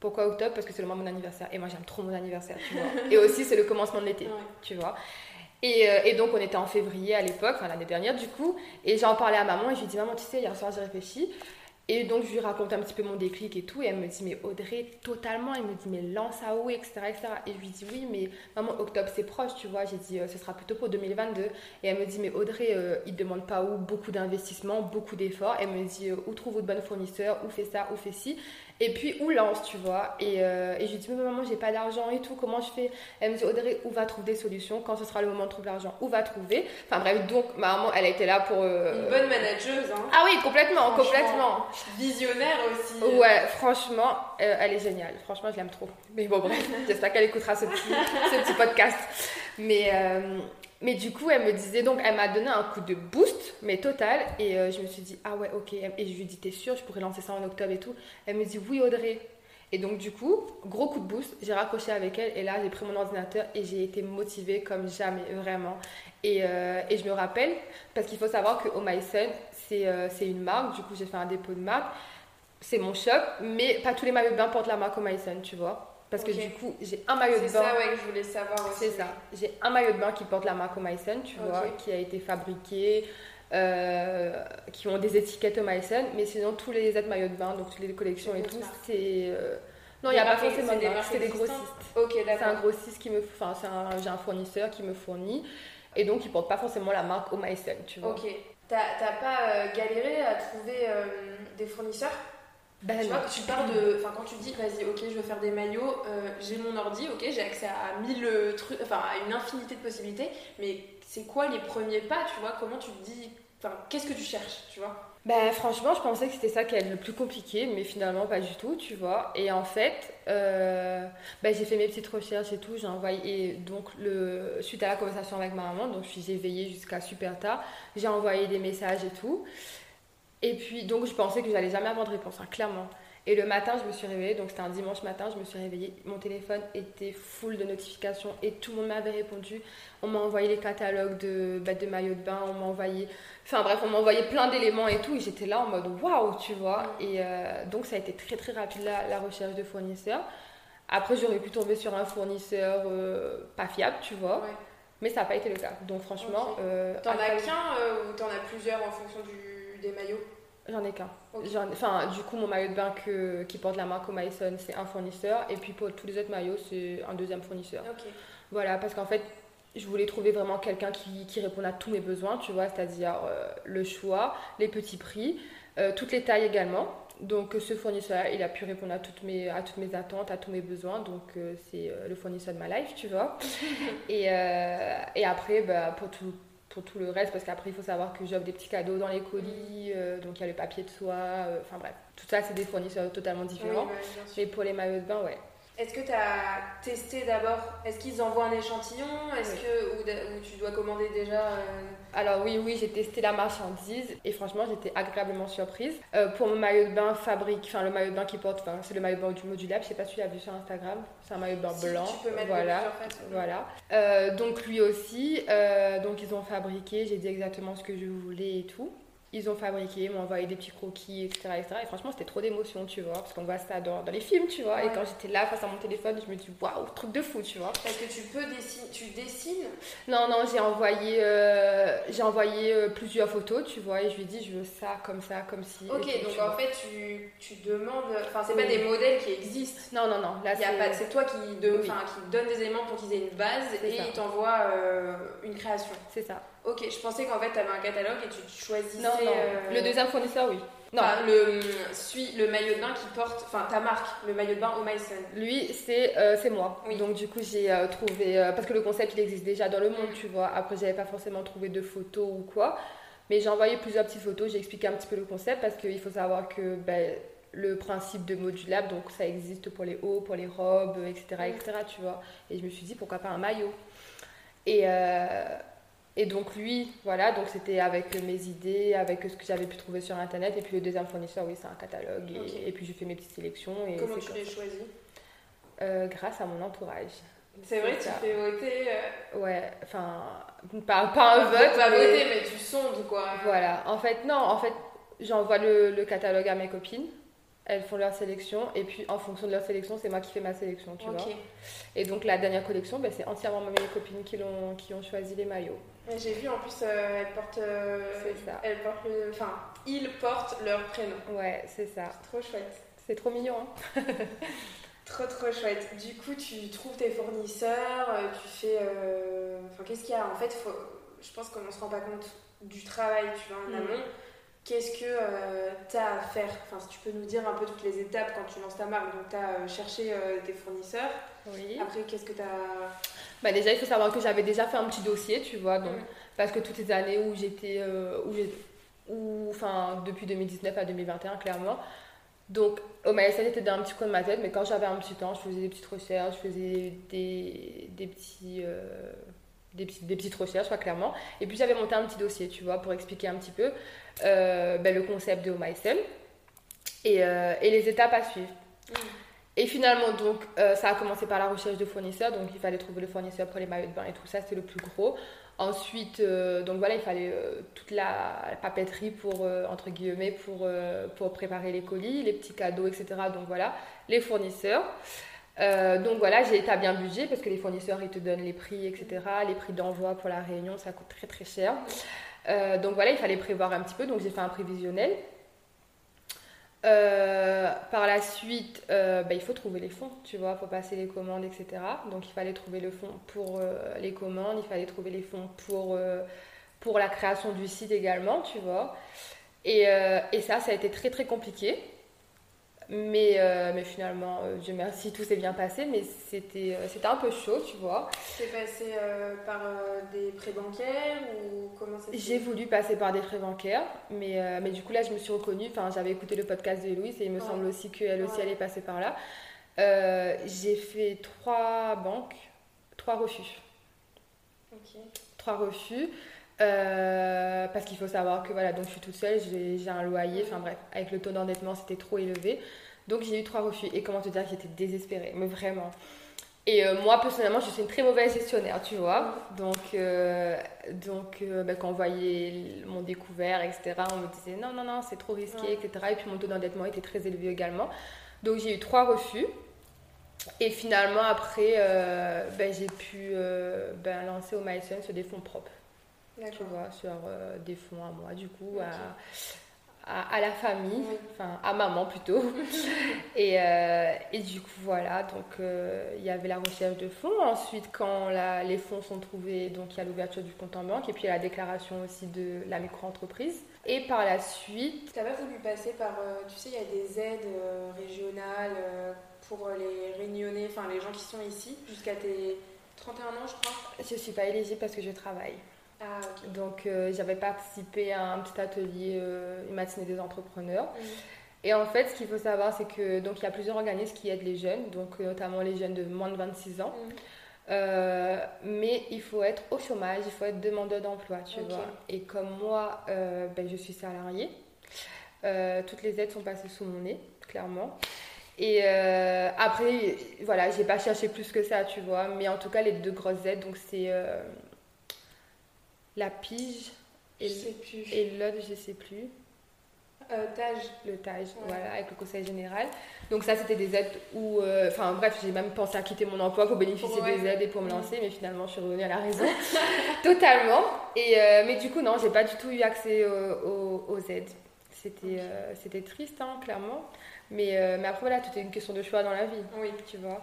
Pourquoi octobre? Parce que c'est le mois de mon anniversaire. Et moi, j'aime trop mon anniversaire, tu vois. et aussi, c'est le commencement de l'été, tu vois. Et, euh, et, donc, on était en février à l'époque, enfin l'année dernière, du coup. Et j'en parlais à maman et je lui dis Maman, tu sais, hier soir, j'ai réfléchi. Et donc, je lui raconte un petit peu mon déclic et tout. Et elle me dit, mais Audrey, totalement. Elle me dit, mais lance à où, etc., etc. Et je lui dis, oui, mais maman, octobre, c'est proche, tu vois. J'ai dit, euh, ce sera plutôt pour 2022. Et elle me dit, mais Audrey, euh, il ne demande pas où beaucoup d'investissement, beaucoup d'efforts. Elle me dit, euh, où trouve votre bon fournisseur, où fait ça, où fait ci. Et puis, où lance, tu vois. Et, euh, et je lui dis, mais maman, j'ai pas d'argent et tout, comment je fais? Elle me dit, Audrey, où va trouver des solutions Quand ce sera le moment de trouver l'argent, où va trouver? Enfin bref, donc ma maman, elle a été là pour. Euh, Une bonne manageuse, hein. Ah oui, complètement, complètement. Visionnaire aussi. Ouais, franchement, euh, elle est géniale. Franchement, je l'aime trop. Mais bon, bref, j'espère qu'elle écoutera ce petit, ce petit podcast. Mais. Mais du coup, elle me disait, donc elle m'a donné un coup de boost, mais total. Et euh, je me suis dit, ah ouais, ok. Et je lui ai dit, t'es sûre, je pourrais lancer ça en octobre et tout. Elle me dit, oui, Audrey. Et donc, du coup, gros coup de boost, j'ai raccroché avec elle. Et là, j'ai pris mon ordinateur et j'ai été motivée comme jamais, vraiment. Et, euh, et je me rappelle, parce qu'il faut savoir que Oh My euh, c'est une marque. Du coup, j'ai fait un dépôt de marque. C'est mon shop, mais pas tous les maillots de portent la marque Oh My tu vois. Parce que du coup, j'ai un maillot de bain. C'est ça ouais, que je voulais savoir aussi. C'est ça. J'ai un maillot de bain qui porte la marque Myson, tu vois, qui a été fabriqué, euh, qui ont des étiquettes Myson, mais sinon tous les autres maillots de bain, donc toutes les collections et tout, c'est. Euh, non, il n'y a pas forcément de c'est des grossistes. Ok, d'accord. C'est un grossiste qui me. Enfin, j'ai un fournisseur qui me fournit, et donc il porte pas forcément la marque Myson, tu vois. Ok. T'as pas euh, galéré à trouver des fournisseurs? Ben tu vois, tu pars de. Enfin, quand tu dis, vas-y, ok, je veux faire des maillots, euh, j'ai mon ordi, ok, j'ai accès à mille euh, trucs, enfin, à une infinité de possibilités, mais c'est quoi les premiers pas, tu vois? Comment tu te dis. Enfin, qu'est-ce que tu cherches, tu vois? Ben, franchement, je pensais que c'était ça qui allait le plus compliqué, mais finalement pas du tout, tu vois. Et en fait, euh, ben, j'ai fait mes petites recherches et tout. J'ai envoyé, donc, le, suite à la conversation avec ma maman, donc j'ai veillé jusqu'à super tard, j'ai envoyé des messages et tout. Et puis, donc, je pensais que j'allais jamais avoir de réponse, hein, clairement. Et le matin, je me suis réveillée, donc c'était un dimanche matin, je me suis réveillée, mon téléphone était full de notifications et tout le monde m'avait répondu. On m'a envoyé les catalogues de, bah, de maillots de bain, on m'a envoyé, enfin bref, on m'a envoyé plein d'éléments et tout, et j'étais là en mode waouh, tu vois. Et euh, donc ça a été très très rapide la, la recherche de fournisseurs. Après, j'aurais pu tomber sur un fournisseur euh, pas fiable, tu vois. Mais ça n'a pas été le cas. Donc franchement. Euh, t'en as qu'un ou t'en as plusieurs en fonction du des maillots? J'en ai qu'un. Enfin, du coup, mon maillot de bain que, qui porte la marque Mason, c'est un fournisseur. Et puis pour tous les autres maillots, c'est un deuxième fournisseur. Voilà, parce qu'en fait, je voulais trouver vraiment quelqu'un qui, qui réponde à tous mes besoins, tu vois, c'est-à-dire euh, le choix, les petits prix, euh, toutes les tailles également. Donc ce fournisseur, il a pu répondre à toutes mes, à toutes mes attentes, à tous mes besoins. Donc euh, c'est le fournisseur de ma life, tu vois. et, et après, bah, pour tout pour tout le reste, parce qu'après, il faut savoir que j'offre des petits cadeaux dans les colis, euh, donc il y a le papier de soie, euh, enfin bref, tout ça, c'est des fournisseurs totalement différents. Mais pour les maillots de bain, ouais. Est-ce que tu as testé d'abord Est-ce qu'ils envoient un échantillon? Est-ce que ou, tu dois commander déjà euh? Alors oui, oui, j'ai testé la marchandise et franchement, j'étais agréablement surprise. Euh, pour mon maillot de bain fabrique, enfin le maillot de bain qui porte, enfin c'est le maillot de bain du modulable. Je sais pas si tu l'as vu sur Instagram. C'est un maillot de bain blanc. Tu peux mettre voilà, voilà. Euh, donc lui aussi, donc ils ont fabriqué. J'ai dit exactement ce que je voulais et tout ils ont fabriqué, m'ont envoyé des petits croquis, etc. Et franchement, c'était trop d'émotion, tu vois, parce qu'on voit ça dans, dans, les films, tu vois. Et quand j'étais là face à mon téléphone, je me dis, waouh, truc de fou, tu vois. Parce que tu peux dessiner, tu dessines? Non, non, j'ai envoyé, euh, j'ai envoyé euh, plusieurs photos, tu vois, et je lui ai dit, je veux ça, comme ça, comme si. Ok, donc en fait, tu, tu demandes. Enfin, c'est pas des modèles qui existent. Non, non, non. Là, c'est toi qui, de, qui donne des éléments pour qu'ils aient une base et ils t'envoient euh, une création. C'est ça. Ok, je pensais qu'en fait, tu avais un catalogue et tu choisissais. Non, non. Euh, le deuxième fournisseur, oui. Non. le, suis le maillot de bain qui porte, enfin ta marque, le maillot de bain au Mason. Lui, c'est euh, c'est moi. Oui. Donc du coup, j'ai euh, trouvé, parce que le concept, il existe déjà dans le monde, tu vois. Après, j'avais pas forcément trouvé de photos ou quoi. Mais j'ai envoyé plusieurs petites photos, j'ai expliqué un petit peu le concept parce qu'il faut savoir que ben, le principe de modulable, donc ça existe pour les hauts, pour les robes, etc., etc., tu vois. Et je me suis dit, pourquoi pas un maillot? Et et donc lui, voilà, donc c'était avec mes idées, avec ce que j'avais pu trouver sur internet. Et puis le deuxième fournisseur, oui, c'est un catalogue. Et, puis je fais mes petites sélections. Et Comment tu les choisis? Euh, Grâce à mon entourage. C'est vrai, tu fais voter. Euh, ouais, enfin, pas, pas un vote. Pas mais... voter, mais tu sondes quoi. Voilà, en fait, non, en fait, j'envoie le, le catalogue à mes copines elles font leur sélection et puis en fonction de leur sélection, c'est moi qui fais ma sélection, tu vois. Et donc la dernière collection, ben, c'est entièrement mes copines qui, ont, qui ont choisi les maillots. J'ai vu en plus, euh, elles portent. Euh, c'est ça. Elles portent Enfin, ils portent leur prénom. Ouais, c'est ça. trop chouette. C'est trop mignon, hein Trop trop chouette. Du coup, tu trouves tes fournisseurs, euh, tu fais. Enfin, qu'est-ce qu'il y a? En fait, faut... je pense qu'on ne se rend pas compte du travail, tu vois, en mm. Qu'est-ce que euh, tu as à faire? Enfin, si tu peux nous dire un peu toutes les étapes quand tu lances ta marque. Donc, tu as cherché tes fournisseurs. Oui. Après, qu'est-ce que tu as. Bah, déjà, il faut savoir que j'avais déjà fait un petit dossier, tu vois. Donc, mm. Parce que toutes les années où j'étais. où où, enfin, depuis 2019 à 2021, clairement. Donc, au MySN était dans un petit coin de ma tête, mais quand j'avais un petit temps, je faisais des petites recherches, je faisais des, des petits. Des, des, petites recherches, pas clairement. Et puis j'avais monté un petit dossier, tu vois, pour expliquer un petit peu. Euh, ben, le concept de et, euh, et, les étapes à suivre. Mm. Et finalement, donc, euh, ça a commencé par la recherche de fournisseurs. Donc, il fallait trouver le fournisseur pour les maillots de bain et tout ça, c'était le plus gros. Ensuite, donc voilà, il fallait toute la, papeterie pour, entre guillemets, pour, pour préparer les colis, les petits cadeaux, etc. Donc voilà, les fournisseurs. Donc voilà, j'ai établi un budget parce que les fournisseurs, ils te donnent les prix, etc. Les prix d'envoi pour la réunion, ça coûte très très cher. Euh, donc voilà, il fallait prévoir un petit peu, donc j'ai fait un prévisionnel. Euh, par la suite, euh, bah, il faut trouver les fonds, tu vois, faut passer les commandes, etc. Donc il fallait trouver le fonds pour les commandes, il fallait trouver les fonds pour, pour la création du site également, tu vois. Et, et ça, ça a été très très compliqué. Mais, euh, mais finalement, euh, Dieu merci, tout s'est bien passé, mais c'était, euh, c'était un peu chaud, tu vois. C'est passé par des prêts bancaires ou comment ça J'ai voulu passer par des prêts bancaires, mais, mais du coup là, je me suis reconnue, enfin, j'avais écouté le podcast de Louise et il me semble aussi qu'elle aussi allait passer par là. j'ai fait trois banques, trois refus. Ok. Trois refus. Euh, parce qu'il faut savoir que voilà, donc je suis toute seule, j'ai un loyer, enfin bref, avec le taux d'endettement c'était trop élevé. Donc j'ai eu trois refus. Et comment te dire, j'étais désespérée, mais vraiment. Et euh, moi personnellement, je suis une très mauvaise gestionnaire, tu vois. Donc, euh, donc bah, quand on voyait mon découvert, etc., on me disait non, non, non, c'est trop risqué, etc. Et puis mon taux d'endettement était très élevé également. Donc j'ai eu trois refus. Et finalement, après, ben, j'ai pu ben, lancer au MySun sur des fonds propres tu vois, sur euh, des fonds à moi, du coup, à, à, la famille, enfin à maman plutôt. et, euh, et, du coup, voilà, donc euh, il y avait la recherche de fonds. Ensuite, quand la, les fonds sont trouvés, donc il y a l'ouverture du compte en banque et puis il y a la déclaration aussi de la micro-entreprise. Et par la suite. Tu n'as pas voulu passer par. tu sais, il y a des aides régionales pour les réunionnais, enfin les gens qui sont ici, jusqu'à tes 31 ans, je crois. Je ne suis pas éligible parce que je travaille. Ah, Donc euh, j'avais participé à un petit atelier, euh, une matinée des entrepreneurs. Mhm. Et en fait, ce qu'il faut savoir, c'est que donc il y a plusieurs organismes qui aident les jeunes, donc euh, notamment les jeunes de moins de 26 ans. Mhm. mais il faut être au chômage, il faut être demandeur d'emploi, tu vois. Et comme moi, ben, je suis salariée, toutes les aides sont passées sous mon nez, clairement. Et après, voilà, j'ai pas cherché plus que ça, tu vois. Mais en tout cas, les deux grosses aides, donc c'est la pige et, et l'autre, je sais plus. Euh, tage. Le tage, voilà, avec le conseil général. Donc ça, c'était des aides où... Euh, enfin bref, j'ai même pensé à quitter mon emploi pour bénéficier des aides et pour me lancer, mais finalement, je suis revenue à la raison. Totalement. Et, euh, mais du coup, non, j'ai pas du tout eu accès aux, aides. C'était c'était triste, hein, clairement. Mais, mais après, voilà, tout est une question de choix dans la vie. Oui. Tu vois.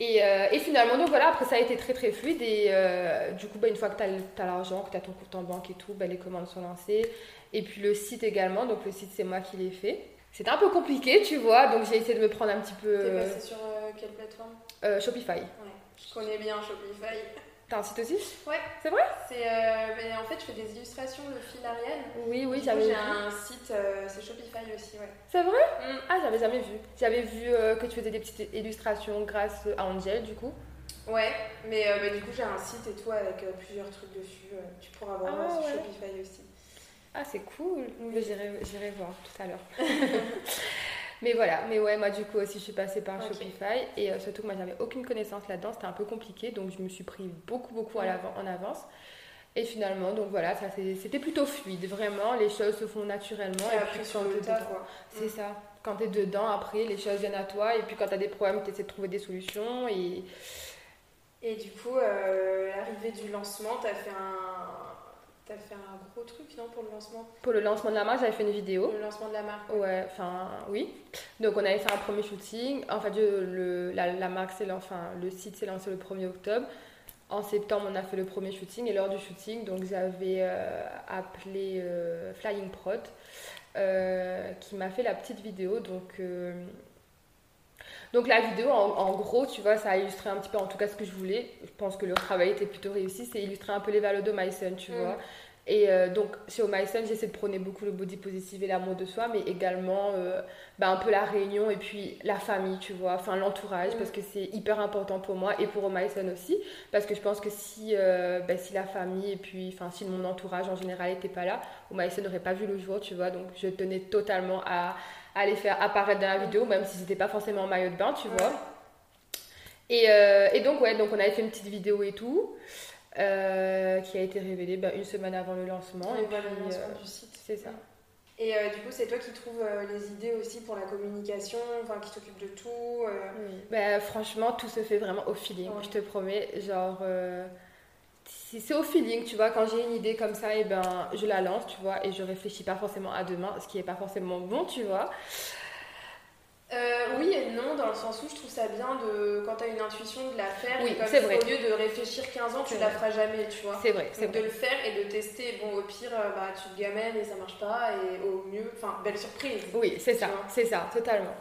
Et, euh, et, finalement, donc voilà, après ça a été très très fluide. Et euh, du coup, bah, une fois que tu as, l'argent, que tu as ton compte en banque et tout, bah, les commandes sont lancées. Et puis le site également, donc le site c'est moi qui l'ai fait. C'était un peu compliqué, tu vois, donc j'ai essayé de me prendre un petit peu. T'es passé sur euh, quelle plateforme? Shopify. Ouais, je connais bien Shopify. T'as un site aussi Ouais. C'est vrai C'est euh, en fait, je fais des illustrations, le fil Ariel. Oui, oui, j'avais vu. J'ai un site, euh, c'est Shopify aussi, ouais. C'est vrai mm. Ah, j'avais jamais vu. J'avais vu euh, que tu faisais des petites illustrations grâce à Angel, du coup. Ouais, mais, mais du coup, j'ai un site et tout avec plusieurs trucs dessus. tu pourras voir ah, sur Shopify aussi. Ah, c'est cool. J'irai voir tout à l'heure. Mais voilà, mais ouais, moi du coup aussi je suis passée par Shopify et euh, surtout que moi j'avais aucune connaissance là-dedans, c'était un peu compliqué donc je me suis pris beaucoup beaucoup à en avance. Et finalement, donc voilà, ça c'était plutôt fluide, vraiment, les choses se font naturellement. Et, après sur le tas, quoi. C'est mm. ça. Quand tu es dedans, après, les choses viennent à toi. Et puis quand tu as des problèmes, tu essaies de trouver des solutions. Et, et du coup, euh, l'arrivée du lancement, tu as fait un, T'as fait un gros truc, non, pour le lancement? Pour le lancement de la marque, j'avais fait une vidéo. Le lancement de la marque Ouais, enfin, oui. Donc, on avait fait un premier shooting. En fait, le, la, la marque, c'est enfin, le site s'est lancé le 1er octobre. en septembre, on a fait le premier shooting et lors du shooting, donc j'avais appelé Flying Prod qui m'a fait la petite vidéo. Donc donc la vidéo, en, gros, tu vois, ça a illustré un petit peu, en tout cas, ce que je voulais. Je pense que le travail était plutôt réussi. C'est illustrer un peu les valeurs de Myson, tu mm. vois. Et euh, donc, chez Myson, j'essaie de prôner beaucoup le body positive et l'amour de soi, mais également euh, bah, un peu la réunion et puis la famille, tu vois, enfin l'entourage, mm. parce que c'est hyper important pour moi et pour Myson aussi, parce que je pense que si, euh, bah, si la famille et puis, enfin, si mon entourage en général n'était pas là, Myson n'aurait pas vu le jour, tu vois, donc je tenais totalement à, à les faire apparaître dans la vidéo, même si c'était pas forcément en maillot de bain, tu vois. Et, euh, et, donc, ouais, donc on avait fait une petite vidéo et tout, euh, qui a été révélée bah, une semaine avant le lancement. Et, le lancement euh, du site. C'est ça. Et du coup, c'est toi qui trouves les idées aussi pour la communication, enfin qui s'occupe de tout. Oui. Bah, franchement, tout se fait vraiment au feeling, je te promets. Genre, c'est au feeling, tu vois. Quand j'ai une idée comme ça, et eh ben, je la lance, tu vois, et je réfléchis pas forcément à demain, ce qui est pas forcément bon, tu vois. Euh, oui et non, dans le sens où je trouve ça bien de, quand tu as une intuition de la faire. Oui, c'est vrai. Au lieu de réfléchir 15 ans, tu la feras jamais, tu vois. C'est vrai, c'est De le faire et de tester. Bon, au pire, euh, bah, tu te gamelles et ça marche pas, et au mieux, enfin, belle surprise. Oui, c'est ça, c'est ça, totalement.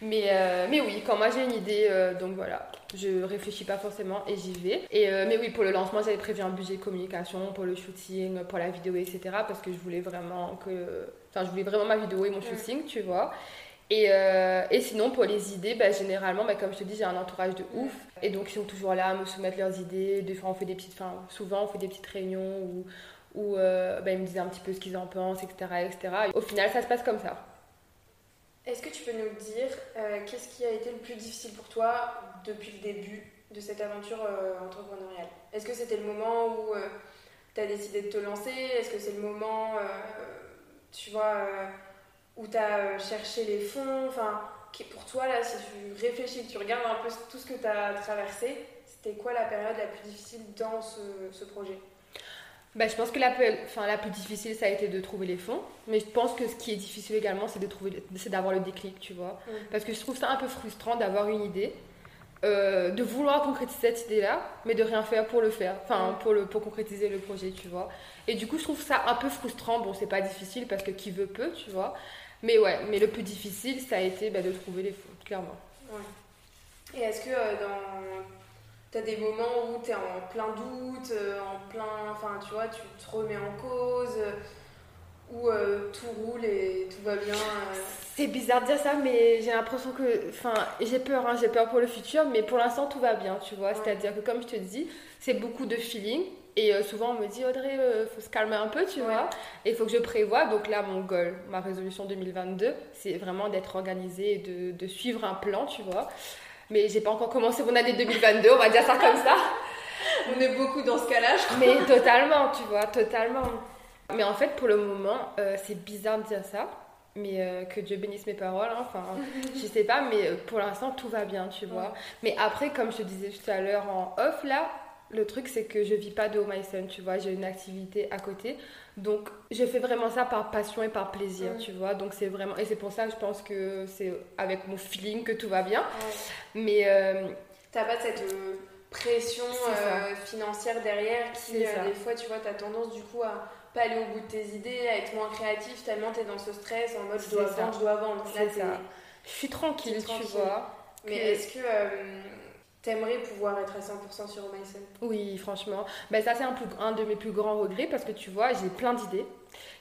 Mais, euh, mais oui, quand moi j'ai une idée, euh, donc voilà, je réfléchis pas forcément et j'y vais. Et, euh, mais oui, pour le lancement, j'avais prévu un budget communication, pour le shooting, pour la vidéo, etc. Parce que je voulais vraiment que. Enfin, je voulais vraiment ma vidéo et mon shooting, tu vois. Et, et, sinon, pour les idées, bah, généralement, bah, comme je te dis, j'ai un entourage de ouf. Et donc, ils sont toujours là à me soumettre leurs idées. Des fois, on fait des petites. Enfin, souvent, on fait des petites réunions où, où bah, ils me disent un petit peu ce qu'ils en pensent, etc., etc. au final, ça se passe comme ça. Est-ce que tu peux nous dire euh, qu'est-ce qui a été le plus difficile pour toi depuis le début de cette aventure euh, entrepreneuriale? Est-ce que c'était le moment où euh, tu as décidé de te lancer? Est-ce que c'est le moment, où tu as cherché les fonds? Enfin, pour toi, là, si tu réfléchis, tu regardes un peu tout ce que tu as traversé, c'était quoi la période la plus difficile dans ce projet? Bah, je pense que la, enfin, la plus difficile, ça a été de trouver les fonds. Mais je pense que ce qui est difficile également, c'est, de trouver, c'est d'avoir le déclic, tu vois. Mm. Parce que je trouve ça un peu frustrant d'avoir une idée, euh, de vouloir concrétiser cette idée-là, mais de rien faire pour le faire, enfin, mm. pour, le, pour concrétiser le projet, tu vois. Et du coup, je trouve ça un peu frustrant. Bon, c'est pas difficile parce que qui veut peut, tu vois. Mais ouais, mais le plus difficile, ça a été bah, de trouver les fonds, clairement. Et est-ce que euh, dans T'as des moments où t'es en plein doute, euh, en plein. Enfin, tu vois, tu te remets en cause, euh, où euh, tout roule et tout va bien. C'est bizarre de dire ça, mais j'ai l'impression que. Enfin, j'ai peur, hein, j'ai peur pour le futur, mais pour l'instant, tout va bien, tu vois. C'est-à-dire que, comme je te dis, c'est beaucoup de feeling. Et souvent, on me dit, Audrey, il faut se calmer un peu, tu vois. Et il faut que je prévoie. Donc là, mon goal, ma résolution 2022, c'est vraiment d'être organisée et de, de suivre un plan, tu vois. Mais j'ai pas encore commencé mon année 2022, on va dire ça comme ça. on est beaucoup dans ce cas-là, je crois. Mais totalement, tu vois, totalement. Mais en fait, pour le moment, euh, c'est bizarre de dire ça. Mais euh, que Dieu bénisse mes paroles, hein, enfin, je sais pas, mais euh, pour l'instant, tout va bien, tu vois. Mais après, comme je te disais tout à l'heure en off, là, le truc, c'est que je vis pas de son, tu vois, j'ai une activité à côté. Donc, je fais vraiment ça par passion et par plaisir, tu vois. Donc, c'est vraiment. Et c'est pour ça que je pense que c'est avec mon feeling que tout va bien. Mais. Euh... T'as pas cette euh, pression euh, financière derrière qui, euh, des fois, tu vois, t'as tendance du coup à pas aller au bout de tes idées, à être moins créatif tellement t'es dans ce stress en mode je dois vendre, je dois vendre. Là, ça. Je suis tranquille, tu vois. Mais est-ce que T'aimerais pouvoir être à 100% sur Myson Oui, franchement. Ben, ça, c'est un, un, de mes plus grands regrets parce que tu vois, j'ai plein d'idées.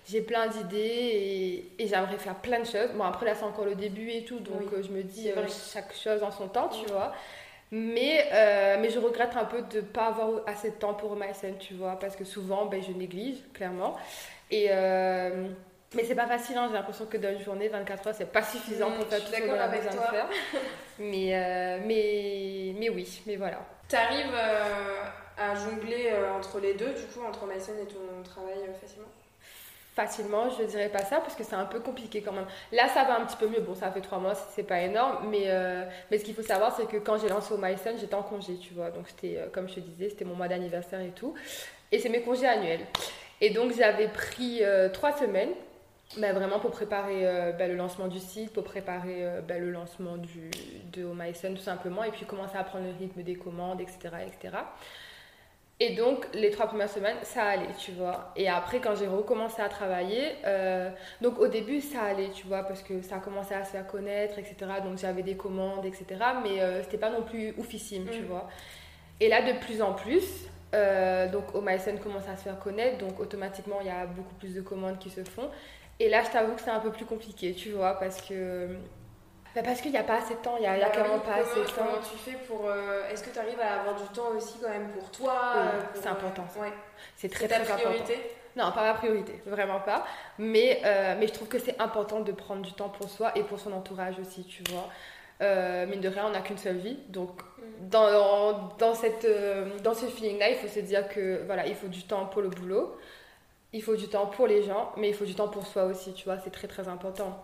J'ai plein d'idées et, et j'aimerais faire plein de choses. Bon, après, là, c'est encore le début et tout, donc euh, je me dis euh, chaque chose en son temps, tu vois. Mais, euh, mais je regrette un peu de ne pas avoir assez de temps pour Myson, tu vois, parce que souvent, ben, je néglige, clairement. Et. Mais c'est pas facile, hein. j'ai l'impression que dans une journée, 24 heures, c'est pas suffisant pour faire tout ce qu'on a besoin de faire. mais, euh, mais, mais oui, mais voilà. T'arrives euh, à jongler euh, entre les deux, du coup, entre ma scène et ton travail facilement? Facilement, je dirais pas ça parce que c'est un peu compliqué quand même. Là, ça va un petit peu mieux. Bon, ça fait trois mois, c'est pas énorme, mais, mais ce qu'il faut savoir, c'est que quand j'ai lancé au MySun, j'étais en congé, tu vois. Donc, c'était, comme je te disais, c'était mon mois d'anniversaire et tout. Et c'est mes congés annuels. Et donc, j'avais pris trois semaines bah, vraiment pour préparer euh, bah, le lancement du site, pour préparer euh, bah, le lancement du, de Oh tout simplement, et puis commencer à prendre le rythme des commandes, etc. etc. Et donc, les trois premières semaines, ça allait, tu vois. Et après, quand j'ai recommencé à travailler, euh, donc au début, ça allait, tu vois, parce que ça a commencé à se faire connaître, etc. Donc, j'avais des commandes, etc. Mais euh, c'était pas non plus oufissime, tu mm. vois. Et là, de plus en plus, euh, donc, Omaisen commence à se faire connaître. Donc, automatiquement, il y a beaucoup plus de commandes qui se font. Et là, je t'avoue que c'est un peu plus compliqué, tu vois, parce que bah, parce qu'il n'y a pas assez de temps, il n'y a, bah clairement pas assez de temps. Comment tu fais pour. Euh, est-ce que tu arrives à avoir du temps aussi quand même pour toi euh, C'est important. Ouais. C'est très très priorité? Important. Non, pas ma priorité, vraiment pas. Mais, euh, mais je trouve que c'est important de prendre du temps pour soi et pour son entourage aussi, tu vois. mine de rien, on n'a qu'une seule vie. Donc, mm. dans, dans, cette, dans ce feeling-là, il faut se dire que voilà, il faut du temps pour le boulot, il faut du temps pour les gens, mais il faut du temps pour soi aussi, tu vois. C'est très très important.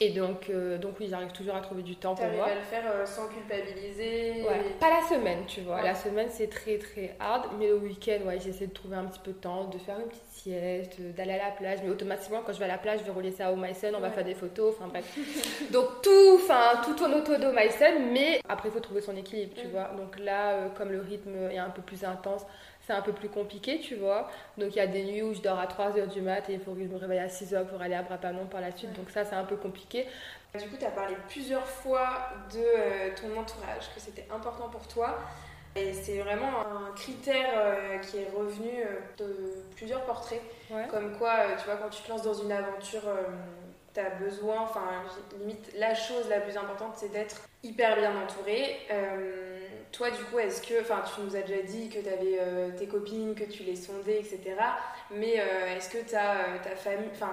Et donc, euh, donc oui, j'arrive toujours à trouver du temps pour moi. à le faire euh, sans culpabiliser Pas la semaine, tu vois. La semaine, c'est très très hard. Mais le week-end, ouais, j'essaie de trouver un petit peu de temps, de faire une petite sieste, d'aller à la plage. Mais automatiquement, quand je vais à la plage, je vais rouler ça au Mycen, on va faire des photos, enfin bref. donc tout, enfin, tout tourne autour de Mycen, mais après, il faut trouver son équilibre, tu mm. vois. Donc là, euh, comme le rythme est un peu plus intense, c'est un peu plus compliqué, tu vois. Donc il y a des nuits où je dors à 3h du mat et il faut que je me réveille à 6h pour aller à Brapanon par la suite. Donc ça, c'est un peu compliqué. Du coup, tu as parlé plusieurs fois de euh, ton entourage, que c'était important pour toi. Et c'est vraiment un critère euh, qui est revenu euh, de plusieurs portraits. Comme quoi, tu vois, quand tu te lances dans une aventure, tu as besoin, enfin, limite, la chose la plus importante, c'est d'être hyper bien entouré toi, du coup, est-ce que, enfin, tu nous as déjà dit que tu avais euh, tes copines, que tu les sondais, etc. Mais euh, est-ce que tu as euh, ta famille, enfin,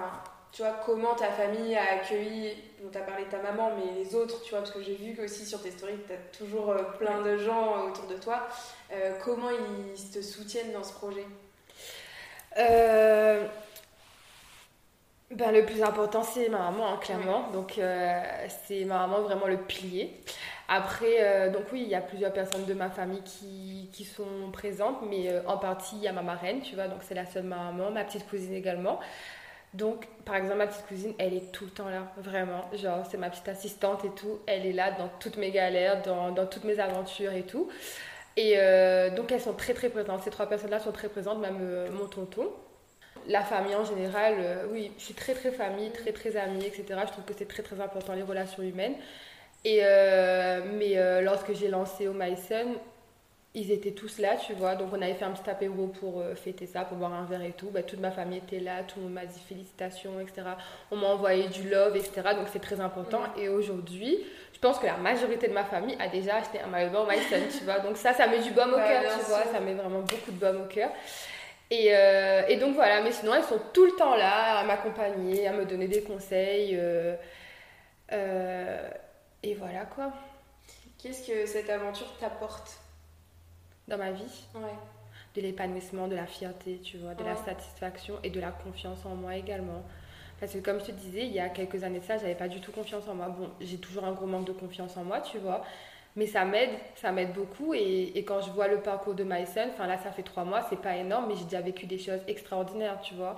tu vois, comment ta famille a accueilli, on t'a parlé de ta maman, mais les autres, tu vois, parce que j'ai vu aussi sur tes stories, tu as toujours plein de gens autour de toi. comment ils te soutiennent dans ce projet? Ben, le plus important, c'est ma maman, hein, clairement. Donc, c'est ma maman vraiment le pilier. Après, euh, donc oui, il y a plusieurs personnes de ma famille qui, qui sont présentes, mais euh, en partie, il y a ma marraine, tu vois, donc c'est la seule maman, ma petite cousine également. Donc, par exemple, ma petite cousine, elle est tout le temps là, vraiment. Genre, c'est ma petite assistante et tout. Elle est là dans toutes mes galères, dans, toutes mes aventures et tout. Et euh, donc, elles sont très, très présentes. Ces trois personnes-là sont très présentes, même mon tonton. La famille en général, oui, je suis très, très famille, très, très amie, etc. Je trouve que c'est très, très important, les relations humaines. Et euh, mais euh, lorsque j'ai lancé au Myson, ils étaient tous là, tu vois. Donc on avait fait un petit apéro pour euh, fêter ça, pour boire un verre et tout. Bah, toute ma famille était là, tout le monde m'a dit félicitations, etc. On m'a envoyé du love, etc. Donc c'est très important. Et aujourd'hui, je pense que la majorité de ma famille a déjà acheté un maillot Myson, tu vois. Donc ça, ça met du baume au cœur, tu vois. Ça met vraiment beaucoup de baume au cœur. Et, et, donc voilà, mais sinon elles sont tout le temps là à m'accompagner, à me donner des conseils. Euh, et voilà quoi. Qu'est-ce que cette aventure t'apporte? Dans ma vie Ouais. De l'épanouissement, de la fierté, tu vois, de la satisfaction et de la confiance en moi également. Parce que comme je te disais, il y a quelques années de ça, j'avais pas du tout confiance en moi. Bon, j'ai toujours un gros manque de confiance en moi, tu vois. Mais ça m'aide, ça m'aide beaucoup. Et, et, quand je vois le parcours de Myson, enfin là, ça fait trois mois, c'est pas énorme, mais j'ai déjà vécu des choses extraordinaires, tu vois.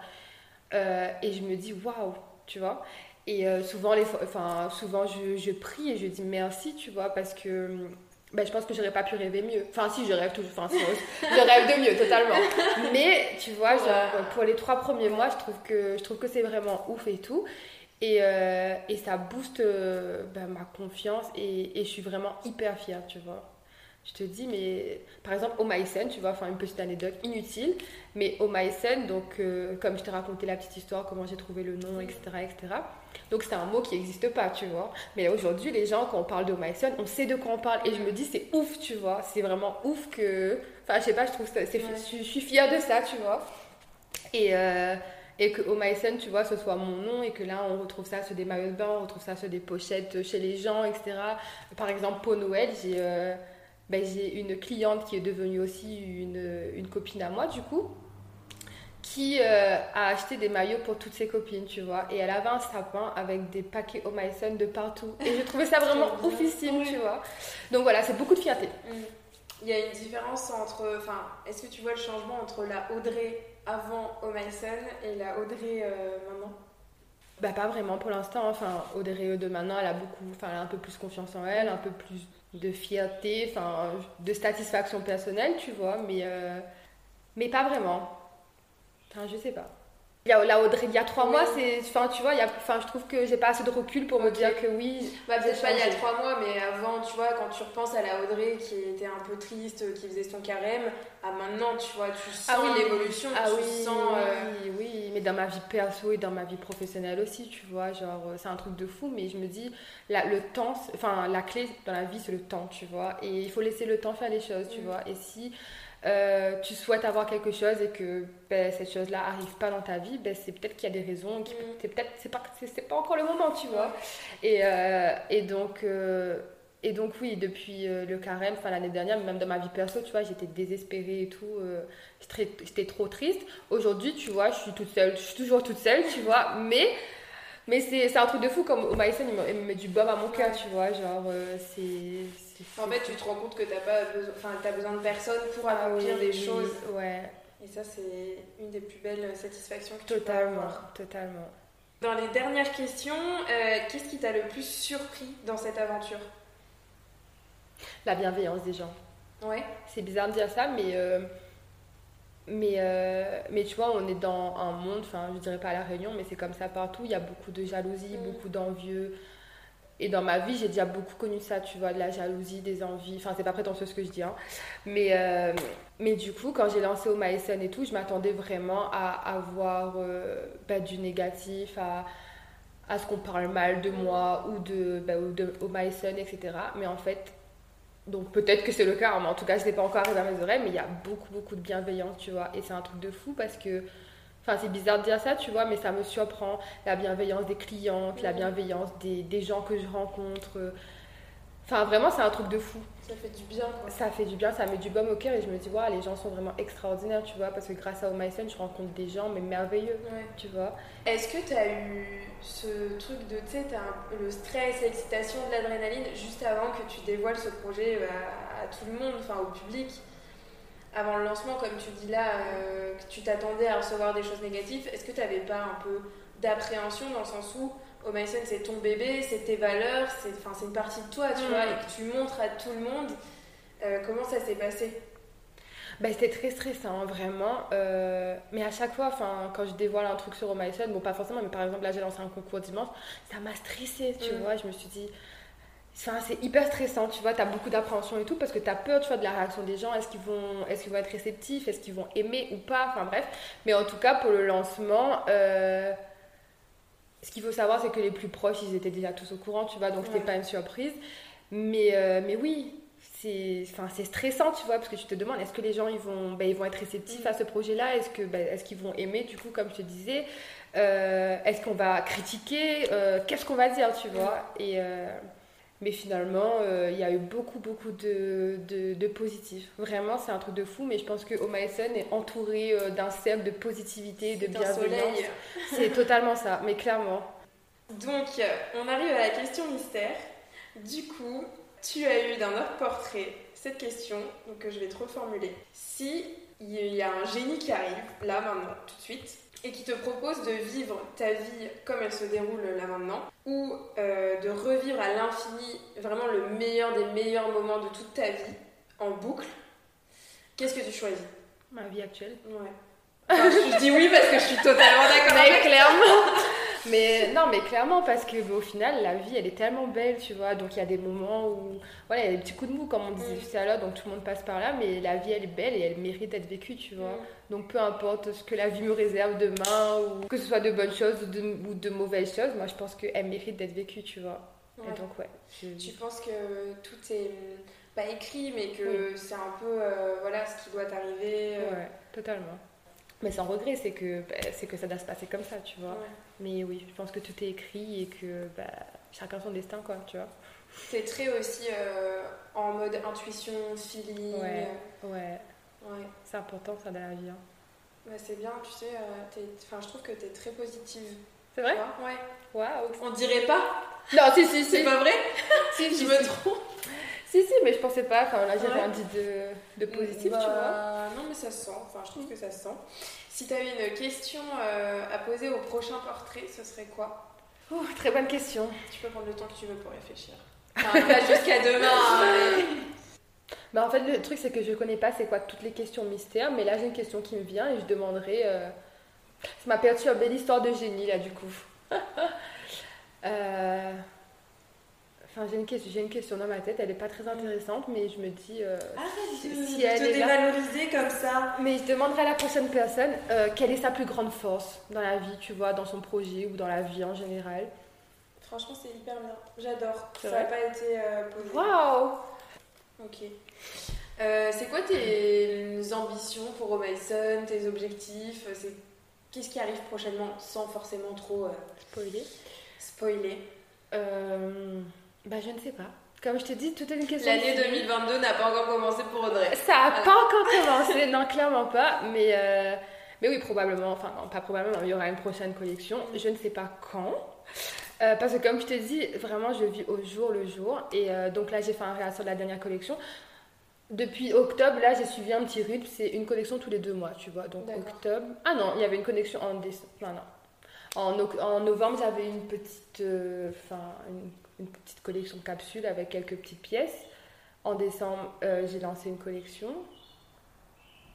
Euh, et je me dis, waouh, tu vois. Et euh, souvent, les, enfin, souvent je, je, prie et je dis merci, tu vois, parce que ben, je pense que j'aurais pas pu rêver mieux. Enfin, si, je rêve toujours, enfin, je rêve de mieux, totalement. Mais, tu vois, genre, pour les trois premiers mois, je trouve que, je trouve que c'est vraiment ouf et tout. Et, euh, et ça booste euh, ben, ma confiance et, et, je suis vraiment hyper fière, tu vois. Je te dis, mais par exemple, au tu vois, enfin une petite anecdote inutile, mais au donc comme je t'ai raconté la petite histoire, comment j'ai trouvé le nom, etc., etc., donc c'est un mot qui n'existe pas, tu vois. Mais aujourd'hui, les gens, quand on parle de Myson, on sait de quoi on parle. Et je me dis, c'est ouf, tu vois. C'est vraiment ouf que. Enfin, je sais pas, je trouve ça. Je suis fière de ça, tu vois. Et. Euh, et que au Myson, tu vois, ce soit mon nom et que là, on retrouve ça sur des maillots de bain, on retrouve ça sur des pochettes chez les gens, etc. Par exemple, pour Noël, j'ai euh, ben, une cliente qui est devenue aussi une, une copine à moi, du coup qui euh, a acheté des maillots pour toutes ses copines, tu vois. Et elle avait un sapin avec des paquets Myson de partout. Et je trouvais ça vraiment oufissime, tu vois. Donc voilà, c'est beaucoup de fierté. Mm. Il y a une différence entre. Enfin, est-ce que tu vois le changement entre la Audrey avant Myson et la Audrey euh, maintenant? Bah pas vraiment pour l'instant, enfin Audrey de maintenant elle a beaucoup, enfin elle a un peu plus confiance en elle, un peu plus de fierté, enfin, de satisfaction personnelle, tu vois, mais, mais pas vraiment. Enfin, je sais pas. Il y a la Audrey il y a trois mois, c'est, enfin, tu vois, il y a, enfin, je trouve que j'ai pas assez de recul pour me dire que oui. Bah, peut-être pas il y a trois mois, mais avant, tu vois, quand tu repenses à la Audrey qui était un peu triste, qui faisait son carême, à maintenant, tu vois, tu ah sens l'évolution, ah, oui, sens. Oui, oui, mais dans ma vie perso et dans ma vie professionnelle aussi, tu vois, genre, c'est un truc de fou, mais je me dis, la, le temps, enfin, la clé dans la vie, c'est le temps, tu vois, et il faut laisser le temps faire les choses, tu mm. vois, et si euh, tu souhaites avoir quelque chose et que ben, cette chose-là arrive pas dans ta vie, ben, c'est peut-être qu'il y a des raisons, qui, mm. c'est peut-être c'est pas c'est, pas encore le moment, tu vois. Et, euh, et donc euh, et donc oui, depuis le carême, enfin l'année dernière, même dans ma vie perso, tu vois, j'étais désespérée et tout, j'étais trop triste. Aujourd'hui, tu vois, je suis toute seule, je suis toujours toute seule, tu vois, mais mais c'est, un truc de fou comme au Maïsen, il me met du baume à mon cœur, tu vois, genre c'est en fait, tu te rends compte que tu as, besoin, enfin, as besoin de personne pour accomplir des choses. Ouais. Et ça, c'est une des plus belles satisfactions que totalement, tu peux avoir. Totalement. Dans les dernières questions, euh, qu'est-ce qui t'a le plus surpris dans cette aventure? La bienveillance des gens. Ouais. C'est bizarre de dire ça, mais, euh, mais, euh, mais tu vois, on est dans un monde, enfin, je dirais pas à La Réunion, mais c'est comme ça partout. Il y a beaucoup de jalousie, mm. beaucoup d'envieux. Et dans ma vie, j'ai déjà beaucoup connu ça, tu vois, de la jalousie, des envies. Enfin, c'est pas prétentieux ce que je dis, hein. Mais, euh, mais du coup, quand j'ai lancé Oma et tout, je m'attendais vraiment à avoir euh, bah, du négatif, à, à ce qu'on parle mal de moi ou de, bah, ou de etc. Mais en fait, donc peut-être que c'est le cas, hein, mais en tout cas, je n'ai pas encore arrivé à mes oreilles, mais il y a beaucoup, beaucoup de bienveillance, tu vois. Et c'est un truc de fou parce que Enfin, c'est bizarre de dire ça, tu vois, mais ça me surprend. La bienveillance des clientes, la bienveillance des, des, gens que je rencontre. Enfin, vraiment, c'est un truc de fou. Ça fait du bien, quoi. Ça fait du bien, ça met du baume au cœur et je me dis, ouais, les gens sont vraiment extraordinaires, tu vois, parce que grâce à Omyson, je rencontre des gens, mais merveilleux, tu vois. Est-ce que tu as eu ce truc de, tu sais, le stress, l'excitation, de l'adrénaline juste avant que tu dévoiles ce projet à, à tout le monde, enfin au public? Avant le lancement, comme tu dis là, euh, que tu t'attendais à recevoir des choses négatives, est-ce que tu n'avais pas un peu d'appréhension dans le sens où Mason c'est ton bébé, c'est tes valeurs, c'est une partie de toi, tu vois, et que tu montres à tout le monde euh, Comment ça s'est passé? Bah, c'était très stressant, vraiment. Euh, mais à chaque fois, quand je dévoile un truc sur Mason, bon, pas forcément, mais par exemple, là, j'ai lancé un concours dimanche, ça m'a stressé, tu mm. vois. Je me suis dit, c'est hyper stressant, tu vois, tu as beaucoup d'appréhension et tout parce que tu as peur, tu vois, de la réaction des gens, est-ce qu'ils vont, est qu'ils vont être réceptifs, est-ce qu'ils vont aimer ou pas, enfin bref. Mais en tout cas, pour le lancement, euh, ce qu'il faut savoir, c'est que les plus proches, ils étaient déjà tous au courant, tu vois, donc c'était pas une surprise. Mais, euh, mais oui, c'est stressant, tu vois, parce que tu te demandes, est-ce que les gens, ils vont, ben, ils vont être réceptifs à ce projet-là? Est-ce que ben, est qu'ils vont aimer, du coup, comme je te disais? Euh, Est-ce qu'on va critiquer? Qu'est-ce qu'on va dire, tu vois? Et... Mais finalement, euh, il y a eu beaucoup, beaucoup de, de, positifs. Vraiment, c'est un truc de fou, mais je pense que Omaeson est entouré euh, d'un cercle de positivité, de bienveillance. C'est totalement ça, mais clairement. Donc, on arrive à la question mystère. Du coup, tu as eu dans notre portrait cette question, donc que je vais te reformuler. Si il y a un génie qui arrive, là, maintenant, tout de suite, et qui te propose de vivre ta vie comme elle se déroule là maintenant, ou euh, de revivre à l'infini vraiment le meilleur des meilleurs moments de toute ta vie en boucle, qu'est-ce que tu choisis? Ma vie actuelle Ouais. je dis oui parce que je suis totalement d'accord avec clairement. Mais non, mais clairement, parce que au final, la vie, elle est tellement belle, tu vois. Donc, il y a des moments où, voilà, il y a des petits coups de mou, comme on disait juste à l'heure, donc tout le monde passe par là, mais la vie, elle est belle et elle mérite d'être vécue, tu vois. Mm. Donc, peu importe ce que la vie me réserve demain, ou que ce soit de bonnes choses ou de, ou de mauvaises choses, moi, je pense qu'elle mérite d'être vécue, tu vois. Et donc, ouais. Tu penses que tout est pas écrit, mais que c'est un peu, euh, voilà, ce qui doit arriver euh. Ouais, totalement. Mais sans regret, c'est que, bah, c'est que ça doit se passer comme ça, tu vois. Mais oui, je pense que tout est écrit et que bah, chacun son destin, quoi, tu vois. C'est très aussi euh, en mode intuition, feeling. Ouais, ouais. ouais. C'est important, ça, dans la vie. Hein. Bah, c'est bien, tu sais, euh, enfin, je trouve que tu es très positive. C'est vrai? Ouais. Waouh. On dirait pas? Non, si, si, si. C'est pas vrai? Si, je me trompe? Si, si, mais je pensais pas. Enfin, là, j'ai rien dit de, de positif, tu vois. Mais ça se sent. Enfin, je trouve que ça se sent. Si tu avais une question euh, à poser au prochain portrait, ce serait quoi? Oh, Très bonne question. Tu peux prendre le temps que tu veux pour réfléchir. Enfin, pas jusqu'à demain. Hein, bah, en fait, le truc, c'est que je connais pas c'est quoi toutes les questions mystères, mais là, j'ai une question qui me vient et je demanderai. Euh... Ça m'a perturbé une belle histoire de génie, là, du coup. euh j'ai une, question, j'ai une question dans ma tête, elle n'est pas très intéressante, mais je me dis. Euh, si, elle est dévaloriser comme ça. Mais je demanderai à la prochaine personne euh, quelle est sa plus grande force dans la vie, tu vois, dans son projet ou dans la vie en général. Franchement, c'est hyper bien. J'adore. Ça n'a pas été euh, posé. Waouh Ok. c'est quoi tes ambitions pour O'Mason, tes objectifs c'est... Qu'est-ce qui arrive prochainement sans forcément trop spoiler Spoiler? Bah, je ne sais pas. Comme je te dis, tout est une question. L'année 2022 n'a pas encore commencé pour Audrey. Ça n'a pas encore commencé, non, clairement pas. Mais, euh, mais oui, probablement, enfin, non, pas probablement, il y aura une prochaine collection. Je ne sais pas quand. Euh, parce que comme je te dis, vraiment, je vis au jour le jour. Et euh, donc là, j'ai fait un réassort de la dernière collection. Depuis octobre, là, j'ai suivi un petit rythme. C'est une collection tous les deux mois, tu vois. Donc octobre. Ah non, il y avait une collection en décembre. Non, non. En, en novembre, j'avais une petite. Enfin, une une petite collection capsule avec quelques petites pièces. En décembre, euh, j'ai lancé une collection.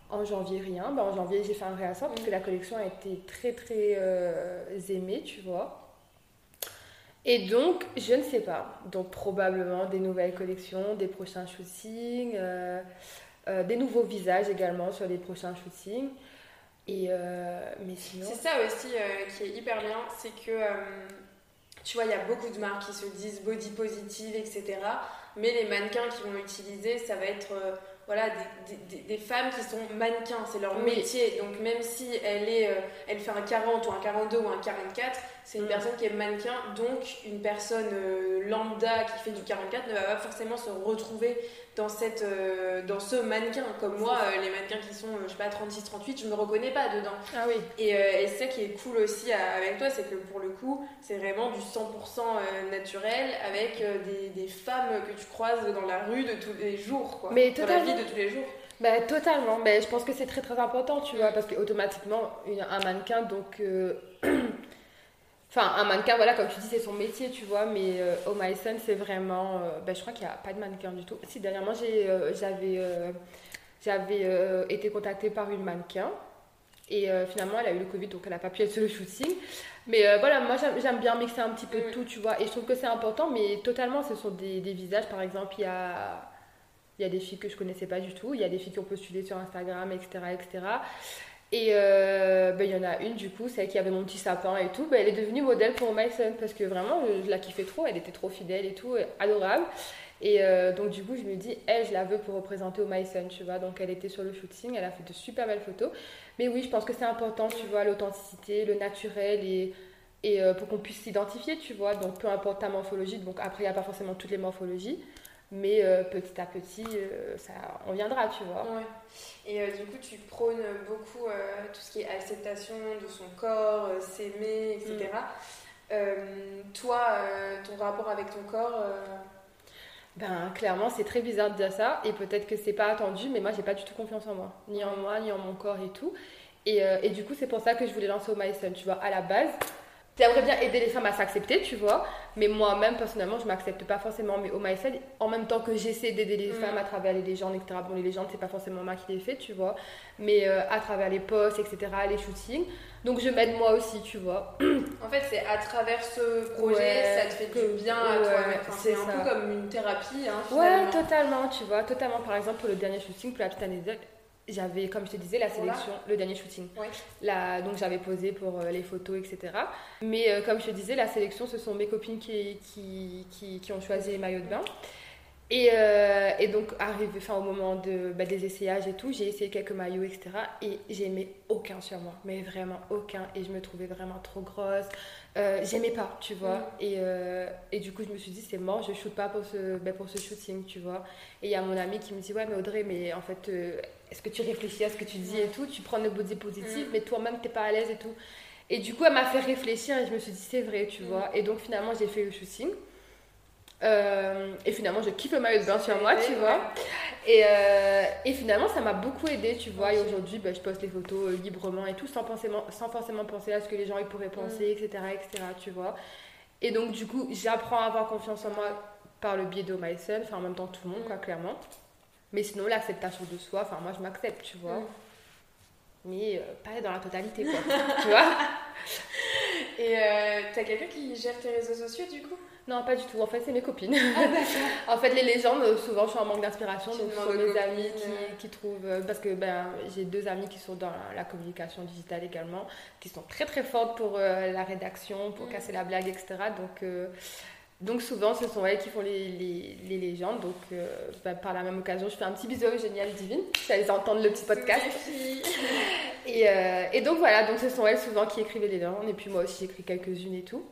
En janvier, rien. Ben, en janvier, j'ai fait un réassort parce que la collection a été très très euh, aimée, tu vois. Et donc, je ne sais pas. Donc, probablement des nouvelles collections, des prochains shootings, euh, des nouveaux visages également sur les prochains shootings. Et mais sinon. C'est ça aussi qui est hyper bien, c'est que tu vois, il y a beaucoup de marques qui se disent body positive, etc. Mais les mannequins qui vont utiliser, ça va être euh, voilà, des, des, femmes qui sont mannequins, c'est leur métier. Donc même si elle, est, euh, elle fait un 40 ou un 42 ou un 44, c'est une personne qui est mannequin. Donc une personne euh, lambda qui fait du 44 ne va pas forcément se retrouver dans, cette, euh, dans ce mannequin. Comme moi, euh, les mannequins qui sont, je sais pas, 36-38, je me reconnais pas dedans. Ah oui. Et, et c'est ça qui est cool aussi avec toi, c'est que pour le coup, c'est vraiment du 100% naturel avec des, des, femmes que tu croises dans la rue de tous les jours, quoi. Mais dans la vie de tous les jours. Bah, totalement, mais je pense que c'est très très important, tu vois, parce qu'automatiquement, un mannequin, donc Enfin, un mannequin, voilà, comme tu dis, c'est son métier, tu vois, mais euh, au Myson, c'est vraiment. Euh, ben, je crois qu'il n'y a pas de mannequin du tout. Si, dernièrement, euh, j'avais j'avais été contactée par une mannequin. Et finalement, elle a eu le Covid, donc elle n'a pas pu être sur le shooting. Mais voilà, moi, j'aime bien mixer un petit peu tout, tu vois. Et je trouve que c'est important, mais totalement, ce sont des, des visages. Par exemple, il y a, il y a des filles que je connaissais pas du tout. Il y a des filles qui ont postulé sur Instagram, etc., etc. Et euh, ben, il y en a une, du coup, celle qui avait mon petit sapin et tout, ben, elle est devenue modèle pour Mason parce que vraiment, je, la kiffais trop, elle était trop fidèle et tout, adorable. Et euh, donc, du coup, je me dis, elle, je la veux pour représenter au Mason, tu vois. Donc, elle était sur le shooting, elle a fait de super belles photos. Mais oui, je pense que c'est important, tu vois, l'authenticité, le naturel et, et euh, pour qu'on puisse s'identifier, tu vois. Donc, peu importe ta morphologie, donc après, il n'y a pas forcément toutes les morphologies. Mais euh, petit à petit, euh, ça, on viendra, tu vois. Ouais. Et euh, du coup, tu prônes beaucoup tout ce qui est acceptation de son corps, s'aimer, etc. Mm. toi, ton rapport avec ton corps Ben, clairement, c'est très bizarre de dire ça. Et peut-être que c'est pas attendu, mais moi, j'ai pas du tout confiance en moi. Ni en moi, ni en mon corps et tout. Et, et du coup, c'est pour ça que je voulais lancer au Myson, tu vois. À la base, J'aimerais bien aider les femmes à s'accepter, tu vois. Mais moi-même, personnellement, je m'accepte pas forcément. Mais au MySide, en même temps que j'essaie d'aider les mm. femmes à travers les légendes, etc. Bon, les légendes, c'est pas forcément moi qui les fais, tu vois. Mais euh, à travers les posts, etc., les shootings. Donc je m'aide moi aussi, tu vois. En fait, c'est à travers ce projet, ça te fait que, du bien à toi. c'est un peu comme une thérapie. Hein, ouais, totalement, tu vois. Totalement. Par exemple, pour le dernier shooting, pour la petite anecdote, j'avais, comme je te disais, la sélection, le dernier shooting. donc j'avais posé pour euh, les photos, etc. Mais euh, comme je te disais, la sélection, ce sont mes copines qui, qui, qui, ont choisi les maillots de bain. Et, euh, et donc, arrivé, enfin, au moment de, bah, des essayages et tout, j'ai essayé quelques maillots, etc. Et j'aimais aucun sur moi, mais vraiment aucun. Et je me trouvais vraiment trop grosse. j'aimais pas, tu vois. Mm. Et, et, du coup, je me suis dit, c'est mort, je shoot pas pour ce, bah, pour ce shooting, tu vois. Et il y a mon ami qui me dit, ouais, mais Audrey, mais en fait, est-ce que tu réfléchis à ce que tu dis et tout? Tu prends le body positif, mm. mais toi-même, t'es pas à l'aise et tout. Et du coup, elle m'a fait réfléchir et je me suis dit, c'est vrai, tu mm. vois. Et donc, finalement, j'ai fait le shooting. Euh, et finalement, je kiffe le maillot de bain sur moi, tu vois. Et, euh, et, finalement, ça m'a beaucoup aidé, tu vois. Et aujourd'hui, bah, je poste les photos euh, librement et tout, sans, forcément, sans forcément penser à ce que les gens ils pourraient penser, etc., mm. etc., tu vois. Et donc, du coup, j'apprends à avoir confiance en moi par le biais d'Omaïsen, enfin en même temps tout le monde, quoi, clairement. Mais sinon, l'acceptation de soi, enfin, moi, je m'accepte, tu vois. Mm. Mais euh, pas dans la totalité, quoi. tu vois Et t'as quelqu'un qui gère tes réseaux sociaux, du coup? Non, pas du tout. En fait, c'est mes copines. Ah, en fait, les légendes, souvent, je suis en manque d'inspiration. Donc, ce sont mes amis qui, trouvent. Euh, parce que ben, j'ai deux amis qui sont dans la communication digitale également, qui sont très très fortes pour euh, la rédaction, pour mm. casser la blague, etc. Donc. Euh, donc souvent, ce sont elles qui font les, les, légendes. Donc ben, par la même occasion, je fais un petit bisou au Génial Divine, si elles entendent le petit podcast. et, et, donc voilà, donc ce sont elles souvent qui écrivent les légendes. Et puis moi aussi, j'écris quelques-unes et tout.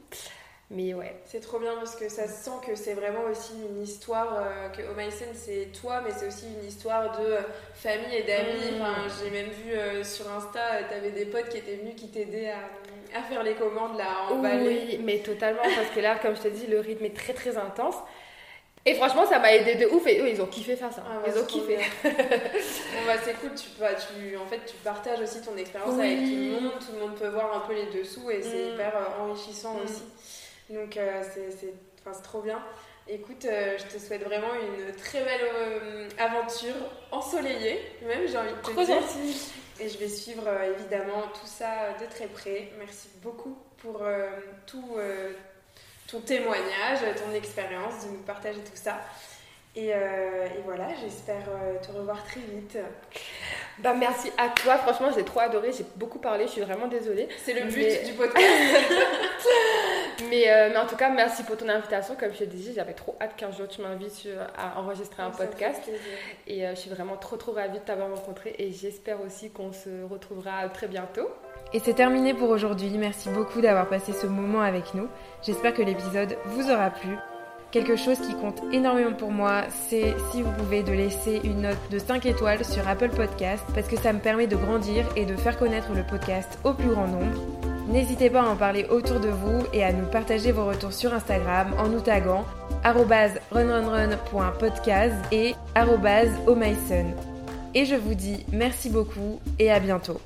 Mais ouais. C'est trop bien parce que ça se sent que c'est vraiment aussi une histoire, euh, que Omaisen c'est toi, mais c'est aussi une histoire de famille et d'amis. Mm. j'ai même vu euh, sur Insta, euh, tu avais des potes qui étaient venus qui t'aidaient à, à, faire les commandes, là, à emballer. Oui, mais totalement, parce que là, comme je te dis, le rythme est très très intense. Et franchement, ça m'a aidé de ouf. Et eux, ils ont kiffé faire ça. Ah ils ont kiffé. bon, bah, c'est cool. Tu, bah, tu, en fait, tu partages aussi ton expérience avec tout le monde. Tout le monde peut voir un peu les dessous et c'est mm. hyper enrichissant mm. aussi. Donc euh, c'est trop bien. Écoute, euh, je te souhaite vraiment une très belle euh, aventure ensoleillée, même j'ai envie de te dire. Et je vais suivre évidemment tout ça de très près. Merci beaucoup pour tout ton témoignage, ton expérience, de nous partager tout ça. Et, et voilà, j'espère te revoir très vite. Bah merci à toi, franchement j'ai trop adoré, j'ai beaucoup parlé, je suis vraiment désolée. C'est le but du podcast. mais, euh, mais, en tout cas, merci pour ton invitation. Comme je te disais, j'avais trop hâte qu'un jour tu m'invites à enregistrer un podcast. Et euh, je suis vraiment trop trop ravie de t'avoir rencontré et j'espère aussi qu'on se retrouvera très bientôt. Et c'est terminé pour aujourd'hui. Merci beaucoup d'avoir passé ce moment avec nous. J'espère que l'épisode vous aura plu. Quelque chose qui compte énormément pour moi, c'est si vous pouvez de laisser une note de 5 étoiles sur Apple Podcast parce que ça me permet de grandir et de faire connaître le podcast au plus grand nombre. N'hésitez pas à en parler autour de vous et à nous partager vos retours sur Instagram en nous taguant runrunrun.podcast et omaison. Et je vous dis merci beaucoup et à bientôt.